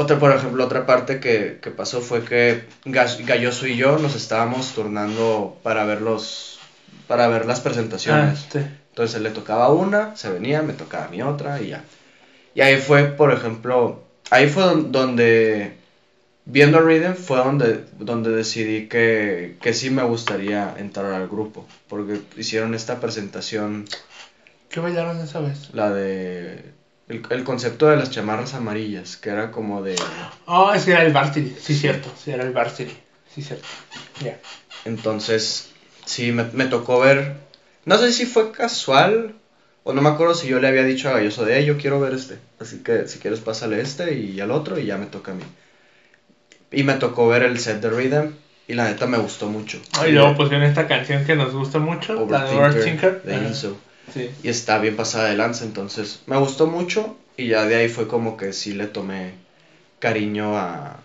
otra, por ejemplo, otra parte que, que pasó fue que Galloso y yo nos estábamos turnando para ver los, para ver las presentaciones. Ah, Entonces él le tocaba una, se venía, me tocaba a mi otra y ya. Y ahí fue, por ejemplo, ahí fue donde, viendo Rhythm, fue donde, donde decidí que, que sí me gustaría entrar al grupo, porque hicieron esta presentación. ¿Qué bailaron esa vez? La de... El, concepto de las chamarras amarillas, que era como de... Oh, ese era el Varsity, sí, cierto, sí, era el Varsity, sí, cierto, ya. Entonces, Sí, me, tocó ver. No sé si fue casual o no me acuerdo si yo le había dicho a Galloso de, hey, yo quiero ver este. Así que si quieres, pásale este y al otro y ya me toca a mí. Y me tocó ver el set de Rhythm y la neta me gustó mucho. y luego pusieron esta canción que nos gusta mucho, la de Overthinker. De Sí. Y está bien pasada de lanza, entonces me gustó mucho y ya de ahí fue como que sí le tomé cariño a,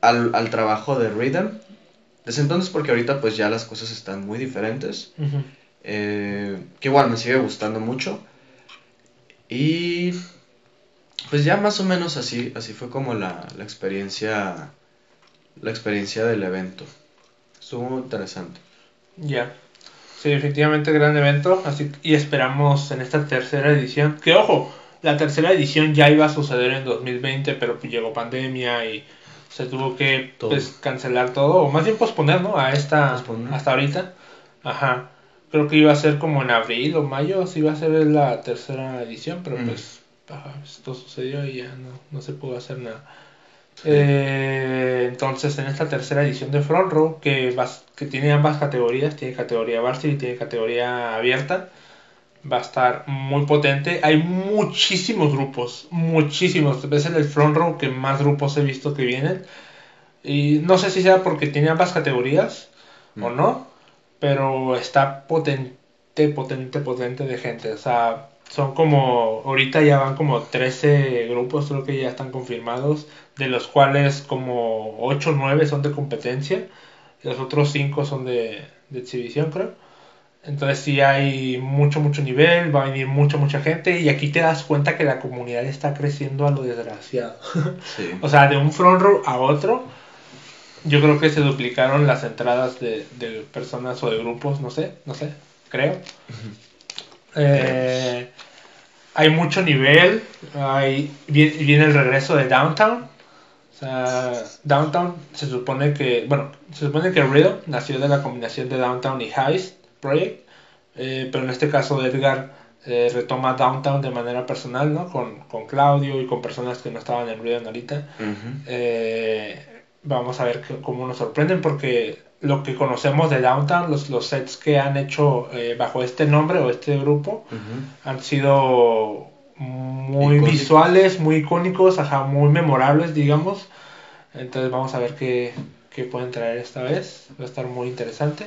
al, al trabajo de Rhythm desde entonces, porque ahorita pues ya las cosas están muy diferentes. Eh, que igual me sigue gustando mucho. Y pues ya más o menos así, así fue como la, la experiencia, la experiencia del evento. Estuvo muy interesante. Ya. Sí, efectivamente gran evento. Así, y esperamos en esta tercera edición. Que ojo, la tercera edición ya iba a suceder en 2020, pero pues llegó pandemia y se tuvo que pues, cancelar todo, o más bien posponer, ¿no? A esta, hasta ahorita. Ajá. Creo que iba a ser como en abril o mayo, sí iba a ser la tercera edición, pero pues esto sucedió y ya no, no se pudo hacer nada. Eh, entonces, en esta tercera edición de Front Row, que, que tiene ambas categorías, tiene categoría varsity y tiene categoría abierta, va a estar muy potente. Hay muchísimos grupos, muchísimos. Es el Front Row que más grupos he visto que vienen. Y no sé si sea porque tiene ambas categorías o mm. no, pero está potente, potente, potente de gente. O sea, son como, ahorita ya van como 13 grupos, creo que ya están confirmados, de los cuales como 8 o 9 son de competencia, los otros 5 son de, de exhibición, creo. Entonces sí hay mucho, mucho nivel, va a venir mucha, mucha gente y aquí te das cuenta que la comunidad está creciendo a lo desgraciado. o sea, de un front row a otro, yo creo que se duplicaron las entradas de, de personas o de grupos, no sé, no sé, creo. Eh, hay mucho nivel, hay, viene el regreso de Downtown. O sea, Downtown se supone que, bueno, se supone que Rhythm nació de la combinación de Downtown y Heist Project, eh, pero en este caso Edgar eh, retoma Downtown de manera personal, ¿no? Con, con, Claudio y con personas que no estaban en Rhythm ahorita. Vamos a ver cómo nos sorprenden porque lo que conocemos de Downtown, los, los sets que han hecho eh, bajo este nombre o este grupo, han sido muy visuales, muy icónicos, ajá, muy memorables, digamos. Entonces vamos a ver qué, qué, pueden traer esta vez. Va a estar muy interesante.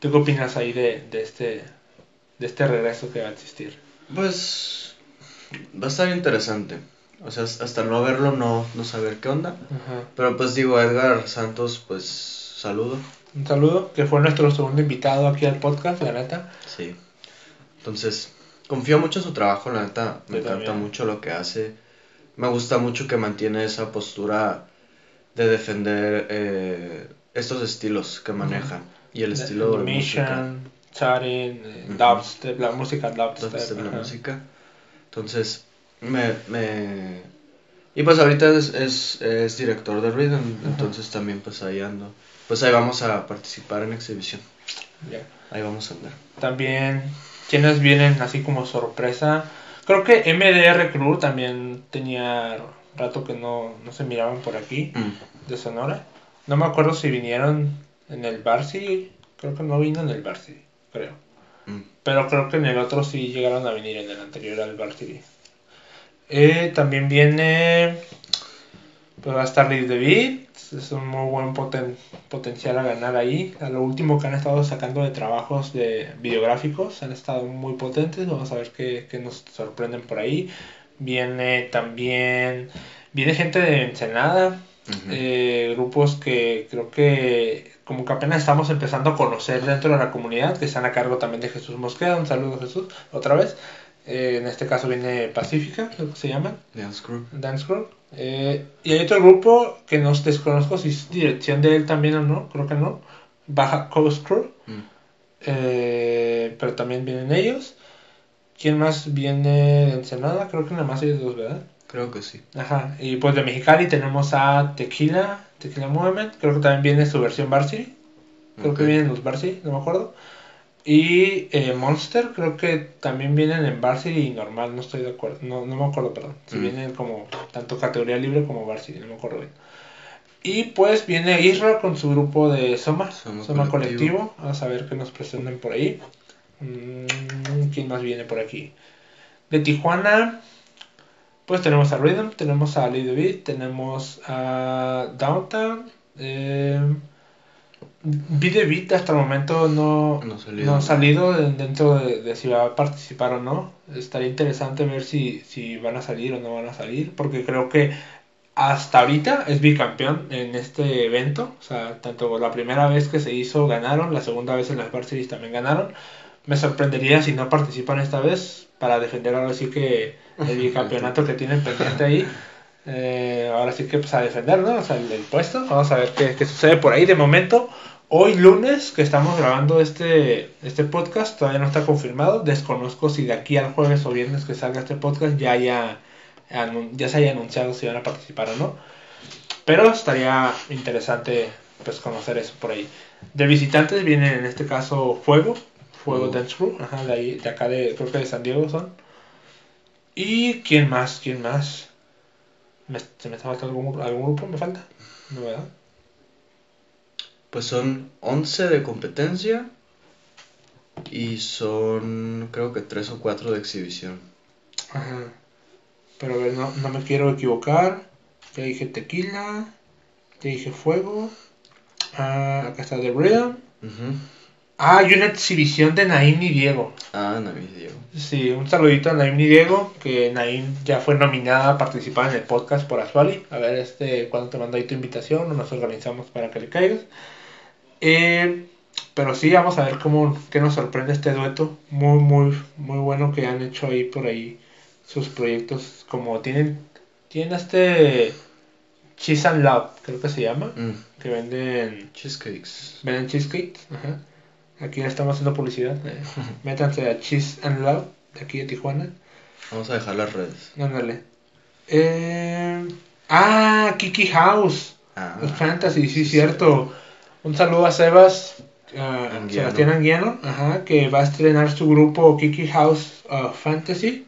¿Tú qué opinas ahí de, de, este, de este regreso que va a existir? Pues va a estar interesante. O sea, hasta no verlo, no, no saber qué onda. Pero pues digo, Edgar Santos, pues saludo un saludo, que fue nuestro segundo invitado aquí al podcast, la neta. Sí. Entonces, confío mucho en su trabajo, la neta. Me encanta mucho lo que hace. Me gusta mucho que mantiene esa postura de defender eh, estos estilos que maneja. Y el estilo de Mission, chatting, eh, dubstep, la música dubstep. la música. Entonces, me, me... Y pues ahorita es, es, es director de Rhythm, entonces también pues ahí ando pues ahí vamos a participar en exhibición. Ahí vamos a andar. También, quienes vienen así como sorpresa? Creo que MDR Crew también tenía rato que no, se miraban por aquí, mm. de Sonora. No me acuerdo si vinieron en el Barcy, creo que no vino en el Barcy, creo. Mm. Pero creo que en el otro sí llegaron a venir, en el anterior al Barcy. Eh, también viene, pues va a estar Liz David, es un muy buen potencial a ganar ahí. A lo último que han estado sacando de trabajos de videográficos han estado muy potentes. Vamos a ver qué, nos sorprenden por ahí. Viene también, viene gente de Ensenada, eh, grupos que creo que como que apenas estamos empezando a conocer dentro de la comunidad, que están a cargo también de Jesús Mosqueda. Un saludo Jesús, otra vez. Eh, en este caso viene Pacífica, lo que se llama. Dance Crew. Dance Crew. Eh, y hay otro grupo que no desconozco si es dirección de él también o no, creo que no. Baja Coast Crew. Mm. Eh, pero también vienen ellos. ¿Quién más viene de Ensenada? Creo que nada más ellos dos, ¿verdad? Creo que sí. Ajá. Y pues de Mexicali tenemos a Tequila, Tequila Movement. Creo que también viene su versión Barcy. Creo que vienen los Barcy, no me acuerdo. Y eh, Monster creo que también vienen en Varsity y normal, no estoy de acuerdo, no, no me acuerdo, perdón. Si mm. vienen como tanto categoría libre como Varsity, no me acuerdo bien. Y pues viene Isra con su grupo de Soma, Soma, colectivo. Vamos a ver qué nos presentan por ahí. Mm, ¿Quién más viene por aquí? De Tijuana, pues tenemos a Rhythm, tenemos a Lady Beat, tenemos a Downtown. Eh, Beat hasta el momento no, no, ha salido dentro de, si va a participar o no. Estaría interesante ver si, si van a salir o no van a salir, porque creo que hasta ahorita es bicampeón en este evento. O sea, tanto la primera vez que se hizo ganaron, la segunda vez en las Bar también ganaron. Me sorprendería si no participan esta vez para defender ahora sí que el bicampeonato que tienen pendiente ahí. Eh, ahora sí que pues a defender, ¿no? O sea, el, puesto. Vamos a ver qué, qué, sucede por ahí. De momento, Hoy lunes que estamos grabando este, este podcast, todavía no está confirmado. Desconozco si de aquí al jueves o viernes que salga este podcast ya, haya, ya se haya anunciado si van a participar o no. Pero estaría interesante pues conocer eso por ahí. De visitantes vienen en este caso Fuego, Fuego Fuego. Dance Crew, ajá, de, ahí, de acá de, creo que de San Diego son. ¿Y quién más? ¿Quién más? ¿Me, ¿Se me está faltando algún, algún grupo? ¿Me falta? ¿No, verdad? Pues son 11 de competencia y son creo que 3 o 4 de exhibición. Ajá. Pero a ver, no, no me quiero equivocar. Ya dije tequila. Ya dije fuego. Ah, acá está The Rhythm. Ujú. Ah, hay una exhibición de Naim y Diego. Ah, Navi Diego. Sí, un saludito a Naim y Diego, que Naim ya fue nominada a participar en el podcast por Azuali. A ver este cuándo te mando ahí tu invitación o nos organizamos para que le caigas. Eh, pero sí, vamos a ver cómo qué nos sorprende este dueto. Muy, muy, muy bueno que han hecho ahí por ahí sus proyectos. Como tienen, tienen este Cheese and Love, creo que se llama, Mm, que venden Cheesecakes. Venden cheesecakes. Ajá. Aquí ya estamos haciendo publicidad. eh. Métanse a Cheese and Love, de aquí de Tijuana. Vamos a dejar las redes. Ándale. Eh, ah, Kiki House. Ah, Los Fantasy, sí, cierto. Un saludo a Sebas. Anguiano. Sebastián Anguiano, ajá, que va a estrenar su grupo Kiki House ah, Fantasy.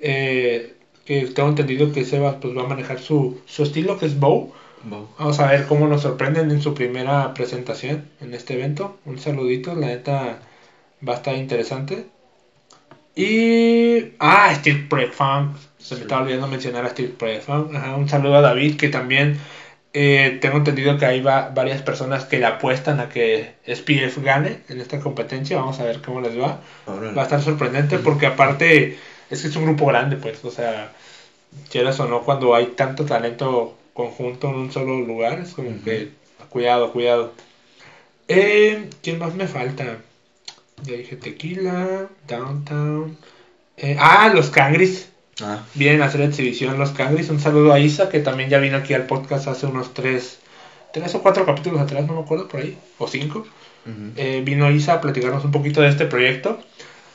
Eh, que tengo entendido que Sebas pues, va a manejar su, su estilo, que es Bow. Vamos a ver cómo nos sorprenden en su primera presentación en este evento. Un saludito, la neta va a estar interesante. Y. Ah, Steve Prep Funk. Se me estaba olvidando mencionar a Funk. Ajá, un saludo a David, que también eh, tengo entendido que hay va- varias personas que le apuestan a que SPF gane en esta competencia. Vamos a ver cómo les va. Órale. Va a estar sorprendente porque aparte es que es un grupo grande, pues, o sea, quieras o no, cuando hay tanto talento conjunto en un solo lugar, es como que, cuidado, cuidado. Eh, ¿Quién más me falta? Ya dije Tequila, Downtown. Eh, ah, los Cangris. Ah, Vienen a hacer exhibición los Cangris. Un saludo a Isa, que también ya vino aquí al podcast hace unos tres, tres o cuatro capítulos atrás, no me acuerdo por ahí, o cinco. Eh, vino Isa a platicarnos un poquito de este proyecto.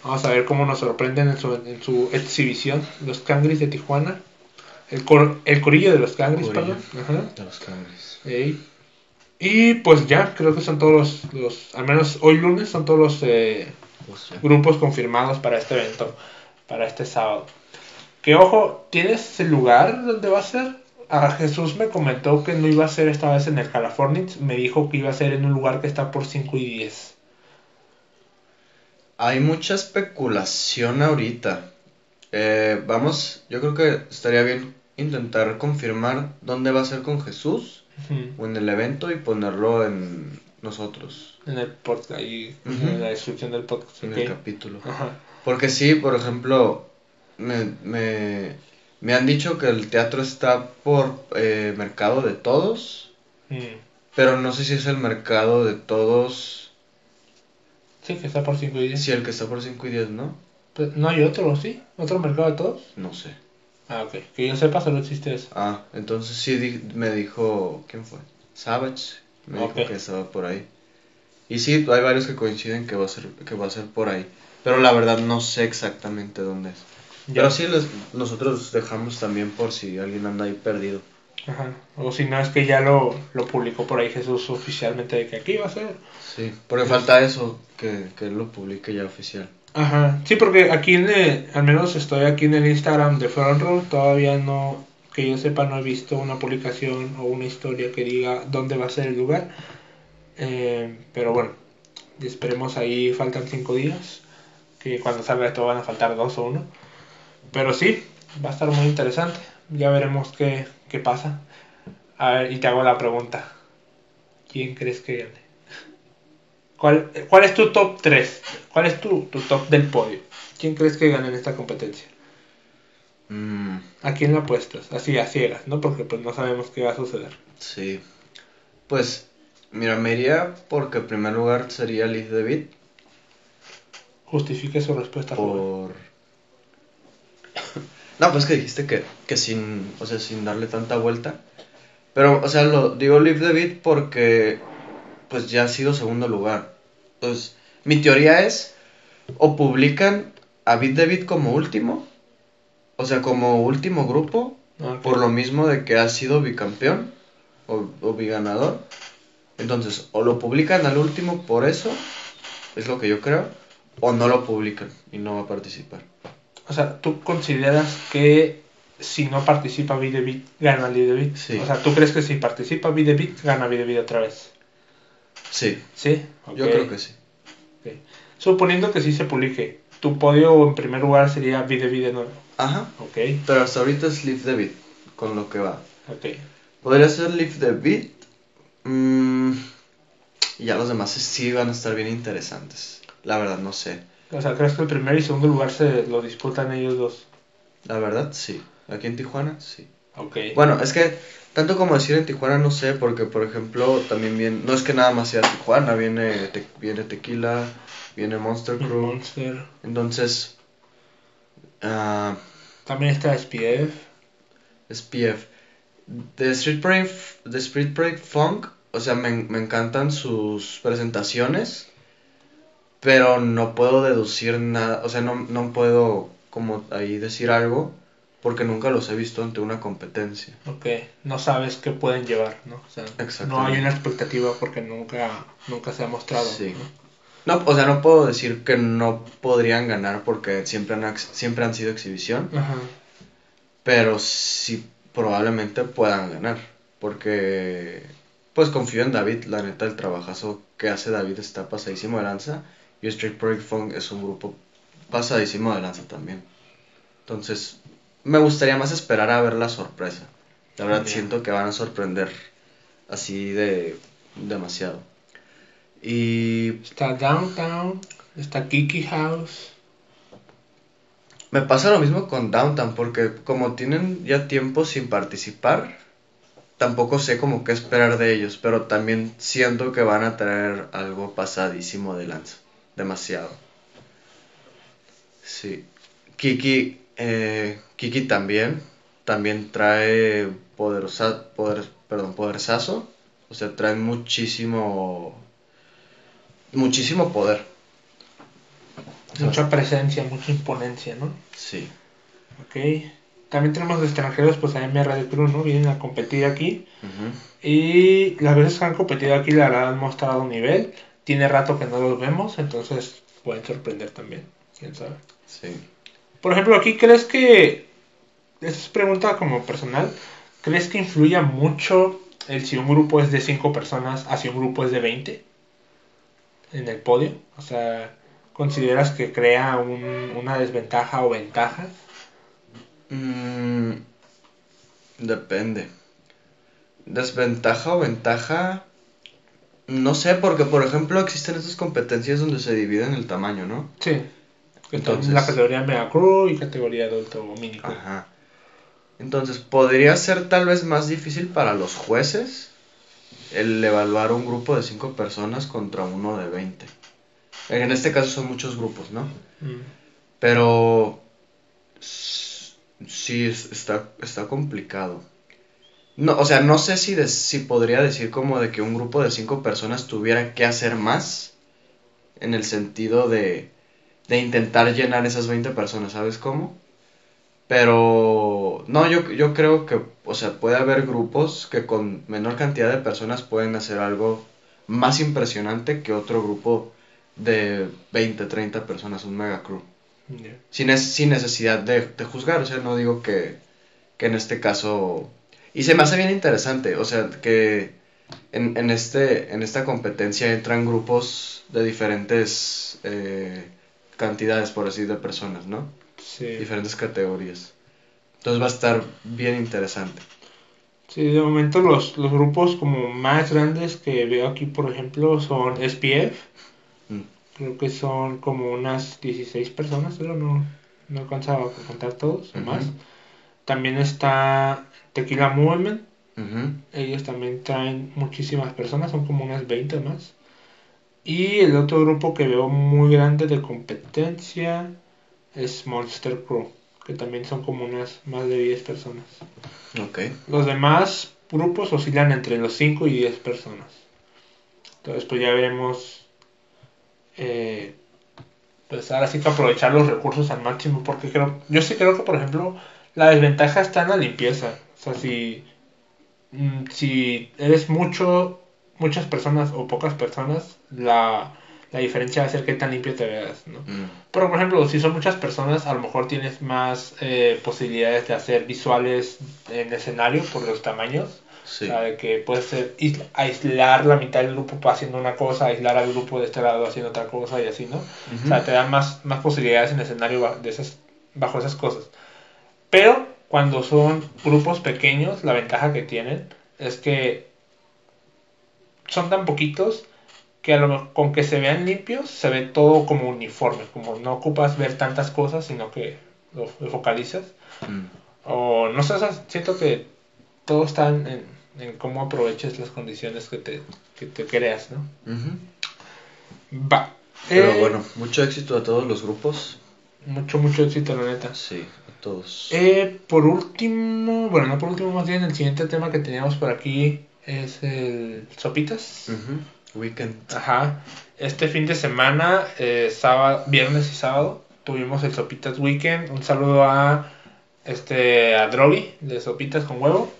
Vamos a ver cómo nos sorprenden en su, en su exhibición, los Cangris de Tijuana. El, cor- el corillo de los Cangris, perdón. Ajá. De los cangres. Ey. Y pues ya, creo que son todos los, los- al menos hoy lunes, son todos los eh, Pues grupos confirmados para este evento, para este sábado. Que ojo, ¿tienes el lugar donde va a ser? A Jesús me comentó que no iba a ser esta vez en el Californix, me dijo que iba a ser en un lugar que está por 5 y 10. Hay mucha especulación ahorita. Eh, vamos, yo creo que estaría bien intentar confirmar dónde va a ser con Jesús o en el evento y ponerlo en nosotros, En el podcast, ahí en la descripción del podcast. en el capítulo. Ajá. Porque sí, por ejemplo, me, me, me han dicho que el teatro está por eh, mercado de todos, Mm. pero no sé si es el mercado de todos, Sí, que está por 5 y 10. si el que está por 5 y 10, ¿no? Pues, ¿No hay otro, sí? ¿Otro mercado de todos? No sé. Ah, ok. Que yo sepa, solo existe eso. Ah, entonces sí di- me dijo, ¿quién fue? Savage, me dijo que estaba por ahí. Y sí, hay varios que coinciden que va a ser, que va a ser por ahí. Pero la verdad no sé exactamente dónde es. Pero sí, les, nosotros dejamos también por si alguien anda ahí perdido. Ajá. O si no, es que ya lo, lo publicó por ahí Jesús oficialmente de que aquí va a ser. Sí, porque falta eso, que, que él lo publique ya oficial. Ajá. Sí, porque aquí en el- al menos estoy aquí en el Instagram de Front Row, todavía no, que yo sepa, no he visto una publicación o una historia que diga dónde va a ser el lugar. Eh, pero bueno, esperemos ahí, faltan cinco días, que cuando salga esto van a faltar dos o uno. Pero sí, va a estar muy interesante. Ya veremos qué, qué pasa. A ver, y te hago la pregunta. ¿Quién crees que gane? ¿Cuál, cuál es tu top 3? ¿Cuál es tu, tu top del podio? ¿Quién crees que gane en esta competencia? Mm, ¿A quién la apuestas? Así, a ciegas, ¿no? Porque pues no sabemos qué va a suceder. sí. Pues, mira, me iría porque en primer lugar sería Liz David Justifique su respuesta, por... No, pues que dijiste que, que sin, o sea, sin darle tanta vuelta. Pero, o sea, lo digo Liv David porque pues ya ha sido segundo lugar. Entonces, mi teoría es o publican a Beat David como último, o sea, como último grupo, por lo mismo de que ha sido bicampeón, o, o biganador. Entonces, o lo publican al último por eso, es lo que yo creo, o no lo publican y no va a participar. O sea, ¿tú consideras que si no participa Videbeat, gana Videbeat? Sí. O sea, ¿tú crees que si participa Videbeat, gana Videbeat otra vez? Sí, ¿Sí? yo creo que sí. Suponiendo que sí se publique, tu podio en primer lugar sería Videbeat de nuevo. Ajá. Ok, Pero hasta ahorita es Live the Beat, con lo que va. ok. Podría ser Live the Beat. mm, y ya los demás sí van a estar bien interesantes. La verdad, no sé. O sea, ¿crees que el primer y segundo lugar se lo disputan ellos dos? La verdad, sí. Aquí en Tijuana, sí. Ok. Bueno, es que tanto como decir en Tijuana no sé, porque por ejemplo también viene, no es que nada más sea Tijuana, viene, te- viene Tequila, viene Monster Crew, Monster. entonces ah, También está SPF. SPF. De Street Break, de Street Break Funk, o sea, me, me encantan sus presentaciones, pero no puedo deducir nada, o sea, no, no puedo como ahí decir algo, porque nunca los he visto ante una competencia. Ok. No sabes qué pueden llevar, ¿no? O sea, no hay una expectativa porque nunca, nunca se ha mostrado. Sí. ¿no? No, o sea, no puedo decir que no podrían ganar porque siempre han, siempre han sido exhibición, Ajá. pero sí probablemente puedan ganar, porque pues confío en David, la neta el trabajazo que hace David está pasadísimo de lanza y Street Break Funk es un grupo pasadísimo de lanza también. Entonces, me gustaría más esperar a ver la sorpresa. La verdad siento que van a sorprender así de demasiado. Y Está Downtown. Está Kiki House. Me pasa lo mismo con Downtown, porque como tienen ya tiempo sin participar, tampoco sé como qué esperar de ellos, pero también siento que van a traer algo pasadísimo de lanza. Demasiado. Sí. Kiki, eh, Kiki también, también trae poderosa, poder, perdón, poderzazo, o sea, traen muchísimo, muchísimo poder. Mucha presencia, mucha imponencia, ¿no? Sí. Ok. También tenemos extranjeros, pues a MR de Cruz, ¿no? Vienen a competir aquí. Y las veces que han competido aquí, la verdad, han mostrado nivel. Tiene rato que no los vemos, entonces pueden sorprender también. Quién sabe. Sí. Por ejemplo, aquí, ¿crees que. Esta es pregunta como personal. ¿Crees que influya mucho el si un grupo es de 5 personas a si un grupo es de 20 en el podio? O sea, ¿consideras que crea un- una desventaja o ventaja? Mm, depende. Desventaja o ventaja. No sé, porque por ejemplo existen estas competencias donde se dividen el tamaño, ¿no? Sí. Entonces, la categoría Mega Crew y categoría adulto o mini. Ajá. Entonces, podría ser tal vez más difícil para los jueces el evaluar un grupo de 5 personas contra uno de 20. En este caso son muchos grupos, ¿no? Mm. Pero sí es- está, está complicado. No, o sea, no sé si, de- si podría decir como de que un grupo de cinco personas tuviera que hacer más en el sentido de, de intentar llenar esas 20 personas, ¿sabes cómo? Pero no, yo, yo creo que, o sea, puede haber grupos que con menor cantidad de personas pueden hacer algo más impresionante que otro grupo de 20, 30 personas, un mega crew sin, es- sin necesidad de, de juzgar, o sea, no digo que, que en este caso... Y se me hace bien interesante, o sea, que en, en, este, en esta competencia entran grupos de diferentes eh, cantidades, por así de personas, ¿no? Sí. Diferentes categorías. Entonces va a estar bien interesante. Sí, de momento los, los grupos como más grandes que veo aquí, por ejemplo, son SPF. Mm. Creo que son como unas 16 personas, pero no, no alcanzaba a contar todos Ujú. más. También está Tequila Movement. Ellos también traen muchísimas personas, son como unas 20 más. Y el otro grupo que veo muy grande de competencia es Monster Crew, que también son como unas más de 10 personas. Ok. Los demás grupos oscilan entre los 5 y 10 personas. Entonces, pues ya veremos. eh, pues ahora sí que aprovechar los recursos al máximo. Porque creo, yo sí creo que, por ejemplo, la desventaja está en la limpieza. O sea, si mm, si eres mucho, muchas personas o pocas personas, la, la diferencia va a ser qué tan limpio te veas, ¿no? Mm. Pero, por ejemplo, si son muchas personas, a lo mejor tienes más eh, posibilidades de hacer visuales en escenario por los tamaños. Sí. O sea, de que puedes ser, is- aislar la mitad del grupo haciendo una cosa, aislar al grupo de este lado haciendo otra cosa y así, ¿no? O sea, te dan más, más posibilidades en escenario de esas, bajo esas cosas. Pero cuando son grupos pequeños, la ventaja que tienen es que son tan poquitos que a lo mejor con que se vean limpios se ve todo como uniforme, como no ocupas ver tantas cosas, sino que lo, lo focalizas. Mm. O no sé, siento que todo está en, en- cómo aproveches las condiciones que te, que te creas, ¿no? Va. Pero Eh, bueno, mucho éxito a todos los grupos. Mucho, mucho éxito, la neta. Sí, a todos. Eh, por último, bueno, no por último, más bien el siguiente tema que teníamos por aquí es el Sopitas. Weekend. Ajá. Este fin de semana, eh, sábado, viernes y sábado, tuvimos el Sopitas Weekend. Un saludo a este a Drogi de Sopitas con huevo.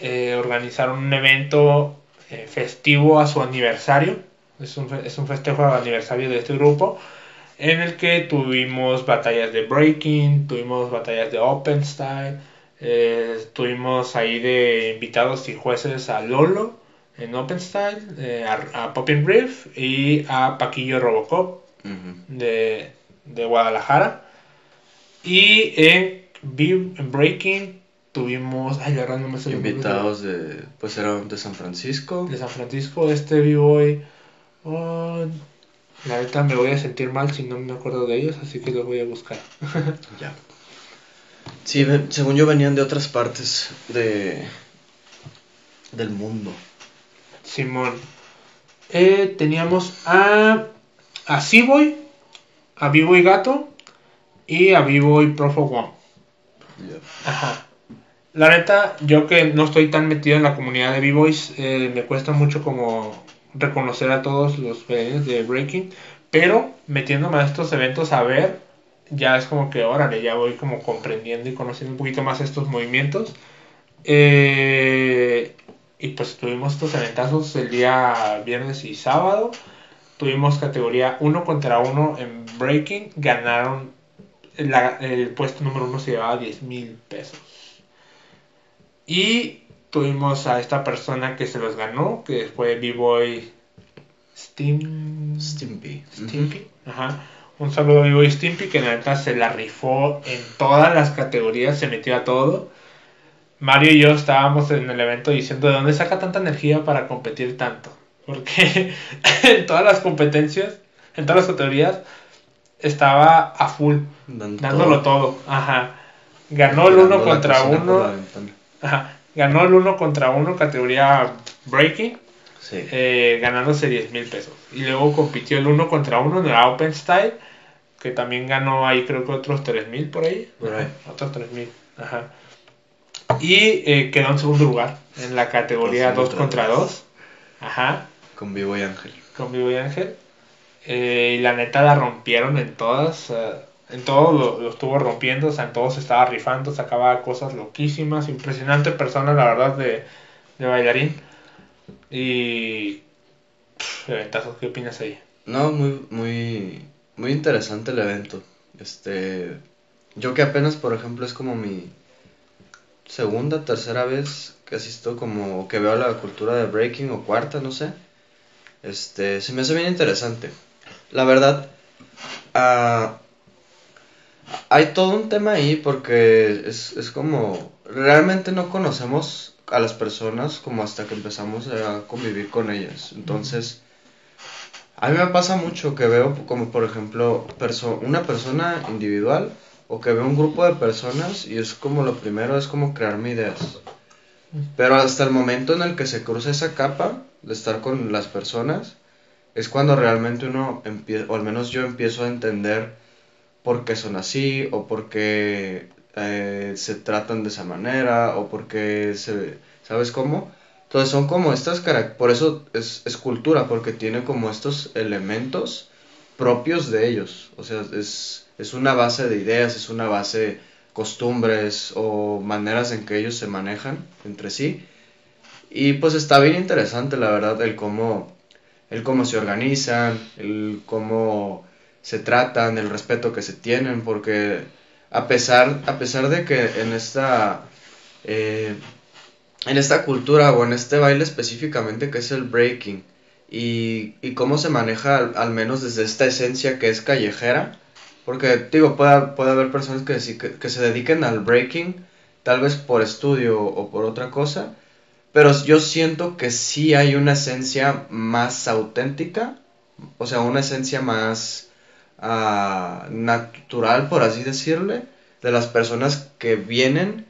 Eh, organizaron un evento eh, festivo a su aniversario. Es un, es un festejo de aniversario de este grupo. En el que tuvimos batallas de breaking, tuvimos batallas de open style, eh, tuvimos ahí de invitados y jueces a Lolo en open style, eh, a, a Poppin' Riff y a Paquillo Robocop de, de Guadalajara. Y en, en Breaking tuvimos. Ay, la verdad no me sé el nombre Invitados de, pues eran de San Francisco. De San Francisco, este B-Boy. oh, la neta me voy a sentir mal si no me acuerdo de ellos, así que los voy a buscar. Ya. Sí, según yo venían de otras partes de del mundo. Simón. Eh, teníamos a. A Seaboy, a B-Boy Gato y a B-Boy Profo One. Ya. Ajá. La neta, yo que no estoy tan metido en la comunidad de B-Boys, eh, me cuesta mucho como reconocer a todos los de Breaking, pero metiéndome a estos eventos a ver, ya es como que, órale, ya voy como comprendiendo y conociendo un poquito más estos movimientos. Eh, y pues tuvimos estos eventazos el día viernes y sábado. Tuvimos categoría 1 contra 1 en Breaking. Ganaron la- el puesto número uno se llevaba 10 mil pesos. Y tuvimos a esta persona que se los ganó, que fue B-Boy Steam... Stimpy. Stimpy. Ajá. Un saludo a B-Boy Stimpy, que neta se la rifó en todas las categorías, se metió a todo. Mario y yo estábamos en el evento diciendo de dónde saca tanta energía para competir tanto. Porque en todas las competencias, en todas las categorías, estaba a full Dan dándolo todo. Ajá. Ganó el uno contra uno. Ajá. Ganó el uno contra uno categoría breaking, Sí. eh, ganándose 10 mil pesos. Y luego compitió el uno contra uno en la open style, que también ganó ahí creo que otros 3 mil por ahí. Otros 3 mil. Ajá. Y eh, quedó en segundo lugar en la categoría Dos 2 contra contra 2. Ajá Con Vivo y Ángel. con Vivo y Ángel. Eh, y la neta la rompieron en todas. eh, en todo lo, lo estuvo rompiendo. O sea, en todo se estaba rifando. Sacaba cosas loquísimas. Impresionante persona, la verdad, de, de bailarín. Y. pff, ¿qué opinas ahí? No, muy, muy, muy interesante el evento. Este, yo que apenas, por ejemplo, es como mi segunda, tercera vez que asisto como que veo la cultura de breaking o cuarta, no sé. Este, se me hace bien interesante. La verdad, ah, hay todo un tema ahí porque es, es como, realmente no conocemos a las personas como hasta que empezamos a convivir con ellas. Entonces, a mí me pasa mucho que veo como por ejemplo perso- una persona individual o que veo un grupo de personas y es como lo primero es como crearme ideas. Pero hasta el momento en el que se cruza esa capa de estar con las personas es cuando realmente uno o al menos yo empiezo a entender por qué son así o por qué eh, se tratan de esa manera o por qué se, ¿sabes cómo? Entonces son como estas por eso es, es cultura, porque tiene como estos elementos propios de ellos. O sea, es, es una base de ideas, es una base costumbres o maneras en que ellos se manejan entre sí. Y pues está bien interesante, la verdad, el cómo, el cómo se organizan, el cómo se tratan, el respeto que se tienen, porque a pesar, a pesar de que en esta, eh, en esta cultura o en este baile específicamente que es el breaking, y, y cómo se maneja al, menos desde esta esencia que es callejera, porque digo, puede, puede haber personas que, que, que se dediquen al breaking, tal vez por estudio o por otra cosa, pero yo siento que sí hay una esencia más auténtica, o sea, una esencia más uh, natural, por así decirle, de las personas que vienen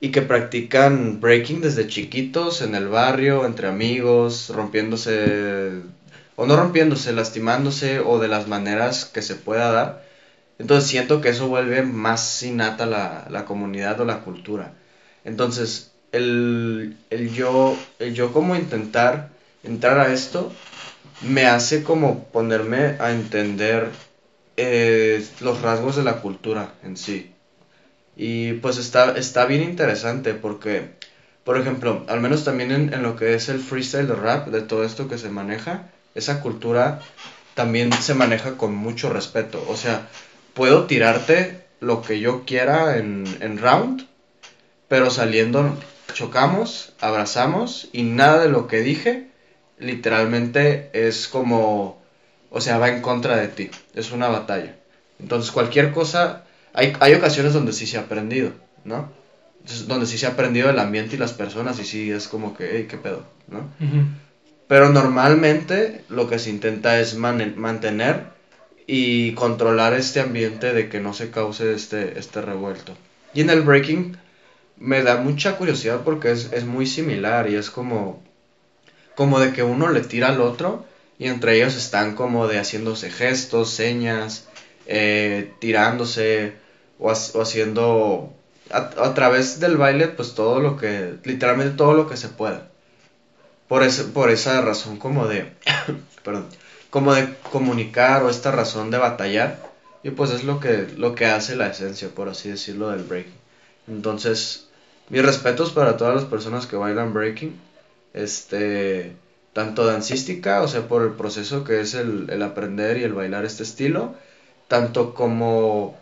y que practican breaking desde chiquitos en el barrio, entre amigos, rompiéndose, o no rompiéndose, lastimándose, o de las maneras que se pueda dar. Entonces siento que eso vuelve más innata la, la comunidad o la cultura. Entonces, el, el, yo, el yo como intentar entrar a esto me hace como ponerme a entender los rasgos de la cultura en sí. Y pues está, está bien interesante porque, por ejemplo, al menos también en, en lo que es el freestyle de rap, de todo esto que se maneja, esa cultura también se maneja con mucho respeto. O sea, puedo tirarte lo que yo quiera en, en round, pero saliendo chocamos, abrazamos y nada de lo que dije literalmente es como, o sea, va en contra de ti, es una batalla. Entonces cualquier cosa, hay, hay ocasiones donde sí se ha aprendido, ¿no? donde sí se ha aprendido el ambiente y las personas y sí es como que, hey, qué pedo, ¿no? Pero normalmente lo que se intenta es mantener y controlar este ambiente de que no se cause este, este revuelto. Y en el breaking me da mucha curiosidad porque es, es, muy similar y es como, como de que uno le tira al otro y entre ellos están como de haciéndose gestos, señas, eh, tirándose o, haciendo a, a, través del baile pues todo lo que, literalmente todo lo que se pueda. Por, ese, por esa razón como de, perdón, como de comunicar o esta razón de batallar y pues es lo que, lo que hace la esencia, por así decirlo, del break. Entonces, mis respetos para todas las personas que bailan breaking, este, tanto dancística, o sea, por el proceso que es el, el aprender y el bailar este estilo, tanto como,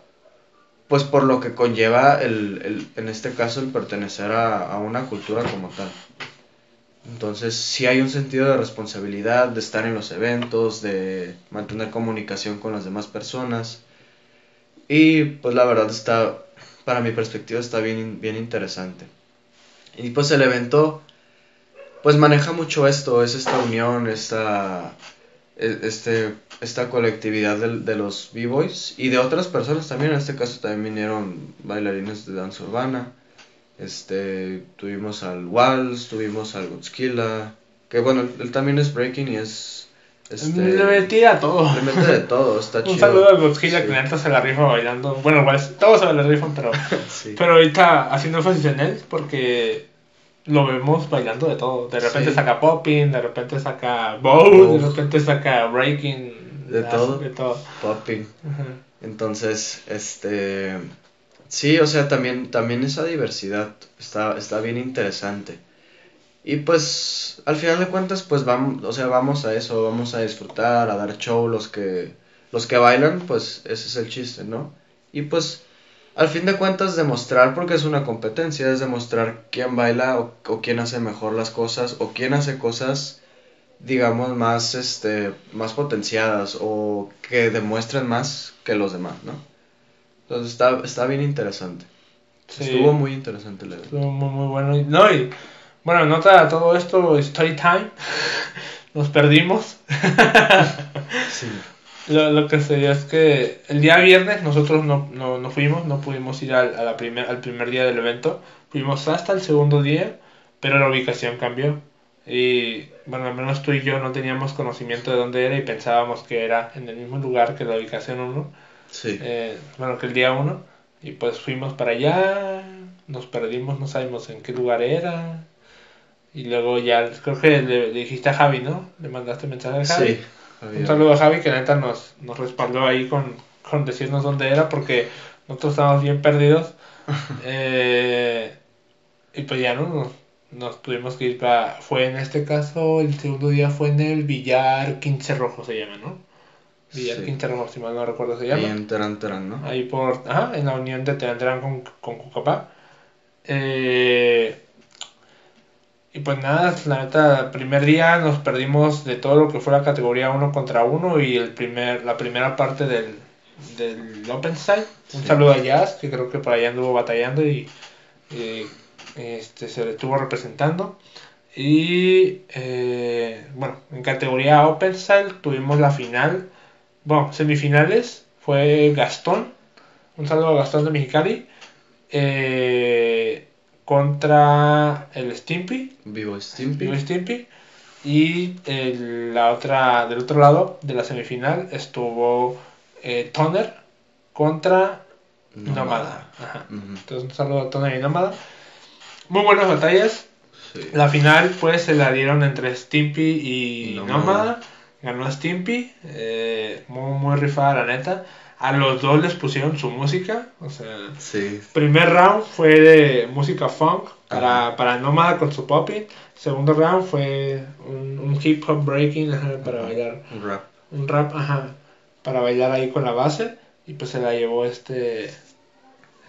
pues por lo que conlleva el, el en este caso, el pertenecer a, a una cultura como tal. Entonces, sí hay un sentido de responsabilidad, de estar en los eventos, de mantener comunicación con las demás personas. Y pues la verdad está para mi perspectiva está bien, bien interesante. Y pues el evento, pues maneja mucho esto, es esta unión, esta, e, este, esta colectividad de, de los b-boys y de otras personas también, en este caso también vinieron bailarines de danza urbana. Este, tuvimos al Waltz, tuvimos al Godzilla, que bueno, él también es breaking y es este, le metía todo. Le mete de todo, está chido. Un saludo a Godzilla que neta se la rifa bailando. Bueno, pues todos se la rifan, pero, pero ahorita haciendo énfasis en él porque lo vemos bailando de todo. De repente saca popping, de repente saca bow, de repente saca breaking. De todo. De todo. Popping. Entonces, este. Sí, o sea, también, también esa diversidad está, está bien interesante. Y pues al final de cuentas pues vamos, o sea, vamos a eso, vamos a disfrutar, a dar show los que los que bailan, pues ese es el chiste, ¿no? Y pues al fin de cuentas demostrar porque es una competencia, es demostrar quién baila o, o quién hace mejor las cosas o quién hace cosas digamos más este más potenciadas o que demuestren más que los demás, ¿no? Entonces está, está bien interesante. Estuvo muy interesante el evento. Estuvo muy, muy bueno. No, y bueno, nota todo esto, story time. Nos perdimos. sí. Lo, lo, que sería es que el día viernes nosotros no, no, no fuimos, no pudimos ir al, a la primer, al primer día del evento. Fuimos hasta el segundo día, pero la ubicación cambió. Y bueno, al menos tú y yo no teníamos conocimiento de dónde era y pensábamos que era en el mismo lugar que la ubicación 1. Sí. Eh, bueno, que el día 1. Y pues fuimos para allá, nos perdimos, no sabemos en qué lugar era. Y luego ya, creo que le, dijiste a Javi, ¿no? Le mandaste mensaje a Javi. Sí. Un saludo a Javi que neta nos, nos respaldó ahí con, con decirnos dónde era porque nosotros estábamos bien perdidos. eh, y pues ya no, nos tuvimos que ir para, fue en este caso, el segundo día fue en el Villar 15 Rojo se llama, ¿no? Villar Sí. 15 Rojo, si mal no recuerdo se llama. Ahí en Terán Terán, ¿no? Ahí por, ajá, en la unión de Teantrán con, con Cucapá. Eh, y pues nada, la neta, el primer día nos perdimos de todo lo que fue la categoría 1 contra 1 y el primer, la primera parte del, del Open Side. Un Sí. saludo a Jazz, que creo que por allá anduvo batallando y, y, este, se le estuvo representando. Y eh, bueno, en categoría Open Style tuvimos la final, bueno, semifinales, fue Gastón, un saludo a Gastón de Mexicali, eh, contra el Stimpy, Vivo Stimpy. Vivo Stimpy, y el- la otra, del otro lado de la semifinal estuvo eh, Toner contra Nómada. Ajá. Entonces un saludo a Toner y Nómada. Muy buenas batallas. Sí. La final pues se la dieron entre Stimpy y Nómada. Nómada. Ganó Stimpy. eh, muy, muy rifada la neta. A los dos les pusieron su música. O sea, Sí. primer round fue de música funk para, para Nómada con su popping. Segundo round fue un, un hip hop breaking ajá, para Ajá. bailar. Un rap. Un rap, ajá, para bailar ahí con la base. Y pues se la llevó este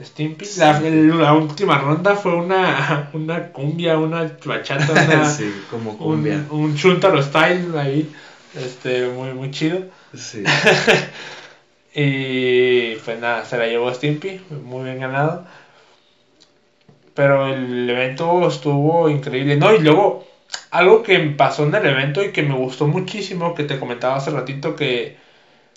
Stimpy. La última ronda fue una, una cumbia, una bachata, una, sí, como cumbia. un, un chuntaro style ahí. Este, muy, muy chido. Sí. Y pues nada, se la llevó Stimpy, muy bien ganado. Pero el evento estuvo increíble. No, y luego, algo que pasó en el evento y que me gustó muchísimo, que te comentaba hace ratito que,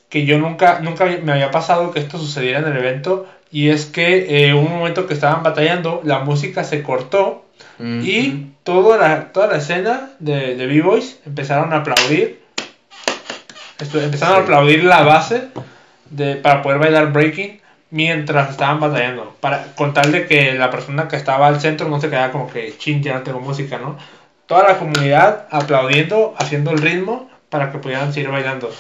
que yo nunca, nunca me había pasado que esto sucediera en el evento. Y es que eh, un momento que estaban batallando, la música se cortó y toda la, toda la escena de, de B-Boys empezaron a aplaudir. Empezaron a aplaudir la base de, para poder bailar breaking mientras estaban batallando. Para, con tal de que la persona que estaba al centro no se quedara como que chin, ya no tengo música, ¿no? Toda la comunidad aplaudiendo, haciendo el ritmo para que pudieran seguir bailando.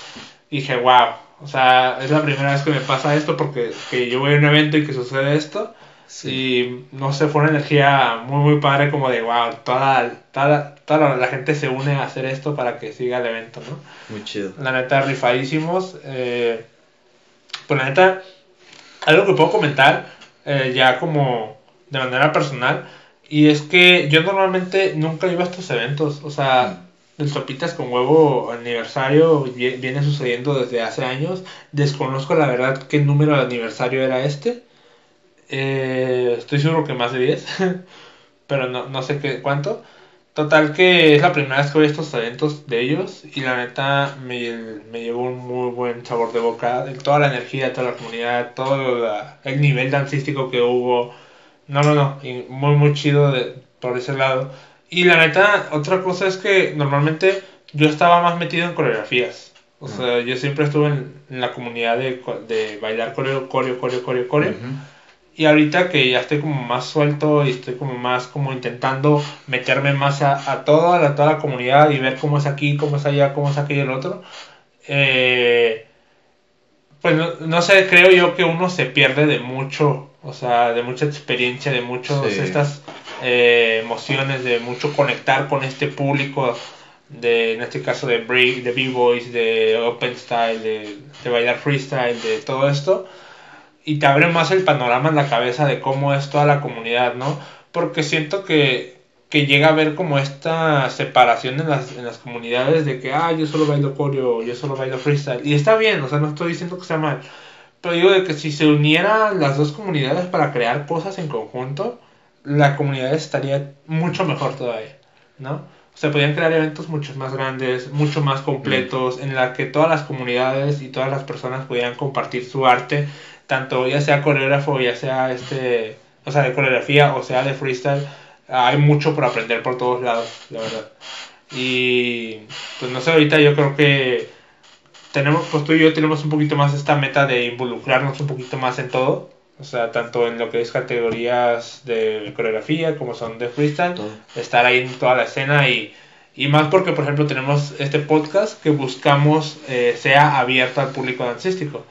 Y dije, wow, o sea, es la primera vez que me pasa esto porque que yo voy a un evento y que sucede esto. Sí. Y no sé, fue una energía muy, muy padre, como de wow, toda, toda, toda la, la gente se une a hacer esto para que siga el evento, ¿no? Muy chido. La neta, rifadísimos. Eh, pues la neta, algo que puedo comentar eh, ya como de manera personal, y es que yo normalmente nunca iba a estos eventos, o sea, el Sopitas con Huevo aniversario vi- viene sucediendo desde hace años, desconozco la verdad qué número de aniversario era este, Eh, estoy seguro que más de 10, pero no, no sé qué, cuánto. Total que es la primera vez que a estos eventos de ellos y la neta me, me llevó un muy buen sabor de boca. Toda la energía toda la comunidad, todo la- el nivel dancístico que hubo. No, no, no, y muy, muy chido de, por ese lado. Y la neta, otra cosa es que normalmente yo estaba más metido en coreografías. O sea, yo siempre estuve en, en la comunidad de, de bailar coreo, coreo, coreo, coreo, coreo. Y ahorita que ya estoy como más suelto y estoy como más como intentando meterme más a, a toda, la, toda la comunidad y ver cómo es aquí, cómo es allá, cómo es aquí y el otro, eh, pues no, no sé, creo yo que uno se pierde de mucho, o sea, de mucha experiencia, de muchas Sí. estas eh, emociones, de mucho conectar con este público, de, en este caso de break, de b-boys, de open style, de, de bailar freestyle, de todo esto y te abre más el panorama en la cabeza de cómo es toda la comunidad, ¿no? Porque siento que, que llega a haber como esta separación en las, en las comunidades de que, ah, yo solo bailo coreo, yo solo bailo freestyle. Y está bien, o sea, no estoy diciendo que sea mal. Pero digo de que si se unieran las dos comunidades para crear cosas en conjunto, la comunidad estaría mucho mejor todavía, ¿no? O sea, podrían crear eventos mucho más grandes, mucho más completos, en la que todas las comunidades y todas las personas pudieran compartir su arte, tanto ya sea coreógrafo, ya sea este, o sea, de coreografía o sea de freestyle. Hay mucho por aprender por todos lados, la verdad. Y pues no sé, ahorita yo creo que tenemos, pues tú y yo tenemos un poquito más esta meta de involucrarnos un poquito más en todo. O sea, tanto en lo que es categorías de coreografía como son de freestyle Todo. estar ahí en toda la escena y, y más porque, por ejemplo, tenemos este podcast que buscamos eh, sea abierto al público dancístico.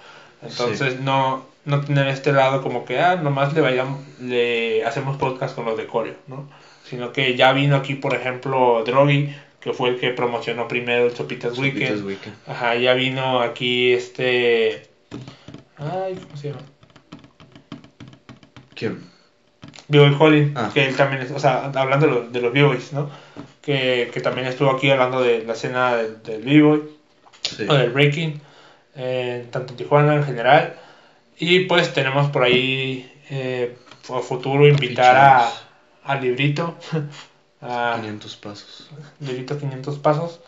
Entonces, no, no tener este lado como que, ah, nomás le, bailamos, le hacemos podcast con los de coreo, ¿no? sino que ya vino aquí, por ejemplo, Drogi, que fue el que promocionó primero el Sopitas, Sopitas Weekend. Weekend. Ajá, ya vino aquí este... Ay, ¿cómo se llama? ¿Quién? B-Boy Holly, Ah. que él también, es- o sea, hablando de los, de los B-Boys, ¿no? Que, que también estuvo aquí hablando de la escena del, del B-Boy, Sí. o del breaking, eh, tanto en Tijuana en general. Y pues tenemos por ahí eh, a futuro invitar a, al librito, a 500 pasos. librito 500 pasos,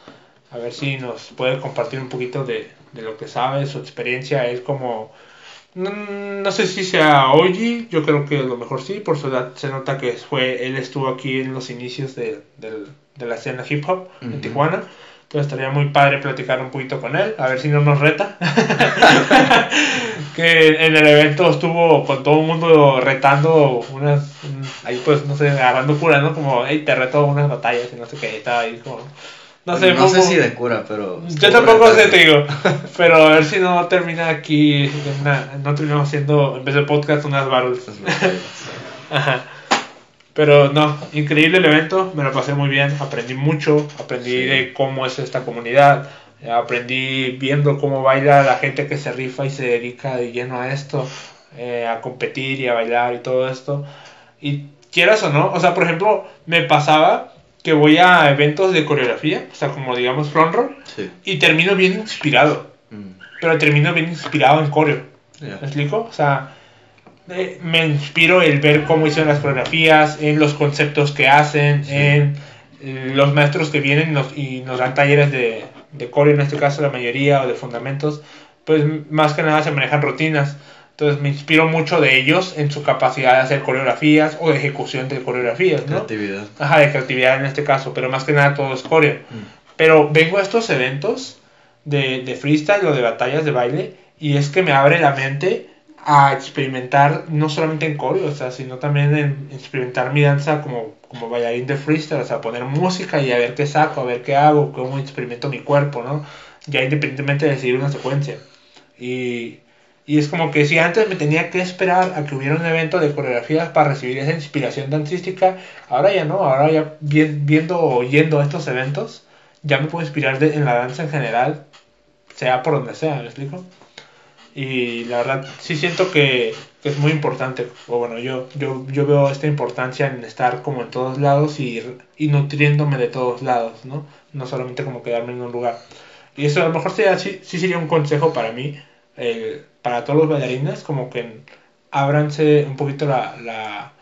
a ver si nos puede compartir un poquito de, de lo que sabe, su experiencia. Él como, no, no sé si sea Oji, yo creo que a lo mejor sí, por su edad se nota que fue, él estuvo aquí en los inicios de, del- de la escena hip hop en. Tijuana. Entonces estaría muy padre platicar un poquito con él, a ver si no nos reta. que en el evento estuvo con todo el mundo retando unas, un- ahí pues no sé, agarrando cura, ¿no? Como, hey, te reto unas batallas y no sé qué, estaba ahí como... No sé, no sé si de cura, pero. yo tampoco sé, te digo. Pero a ver si no termina aquí, una- no terminamos haciendo, en vez de podcast, unas battles. Las batallas. Ajá. Pero no, increíble el evento, me lo pasé muy bien, aprendí mucho, aprendí Sí. de cómo es esta comunidad, aprendí viendo cómo baila la gente que se rifa y se dedica de lleno a esto, eh, a competir y a bailar y todo esto. Y quieras o no, o sea, por ejemplo, me pasaba que voy a eventos de coreografía, o sea, como digamos front Sí. y termino bien inspirado, Mm, pero termino bien inspirado en coreo. ya. ¿Me explico? O sea, eh, me inspiro el ver cómo hicieron las coreografías, en los conceptos que hacen, Sí. en eh, los maestros que vienen y nos, y nos dan talleres de, de coreo, en este caso la mayoría, o de fundamentos, pues más que nada se manejan rutinas. Entonces me inspiro mucho de ellos en su capacidad de hacer coreografías o de ejecución de coreografías, ¿no? Creatividad. Ajá, de creatividad en este caso, pero más que nada todo es coreo. Mm, Pero vengo a estos eventos de, de freestyle o de batallas de baile y es que me abre la mente a experimentar no solamente en coreo, o sea, sino también en experimentar mi danza como, como bailarín de freestyle, o sea, poner música y a ver qué saco, a ver qué hago, cómo experimento mi cuerpo, ¿no? Ya independientemente de seguir una secuencia. Y, y es como que si antes me tenía que esperar a que hubiera un evento de coreografías para recibir esa inspiración dancística, ahora ya no, ahora ya vi- viendo o yendo a estos eventos, ya me puedo inspirar de- en la danza en general, sea por donde sea, ¿me explico? Y la verdad, sí siento que, que es muy importante, o bueno, yo, yo, yo veo esta importancia en estar como en todos lados y, y nutriéndome de todos lados, ¿no? No solamente como quedarme en un lugar. Y eso a lo mejor sería, sí, sí sería un consejo para mí, el- para todos los bailarines, como que ábranse un poquito la... la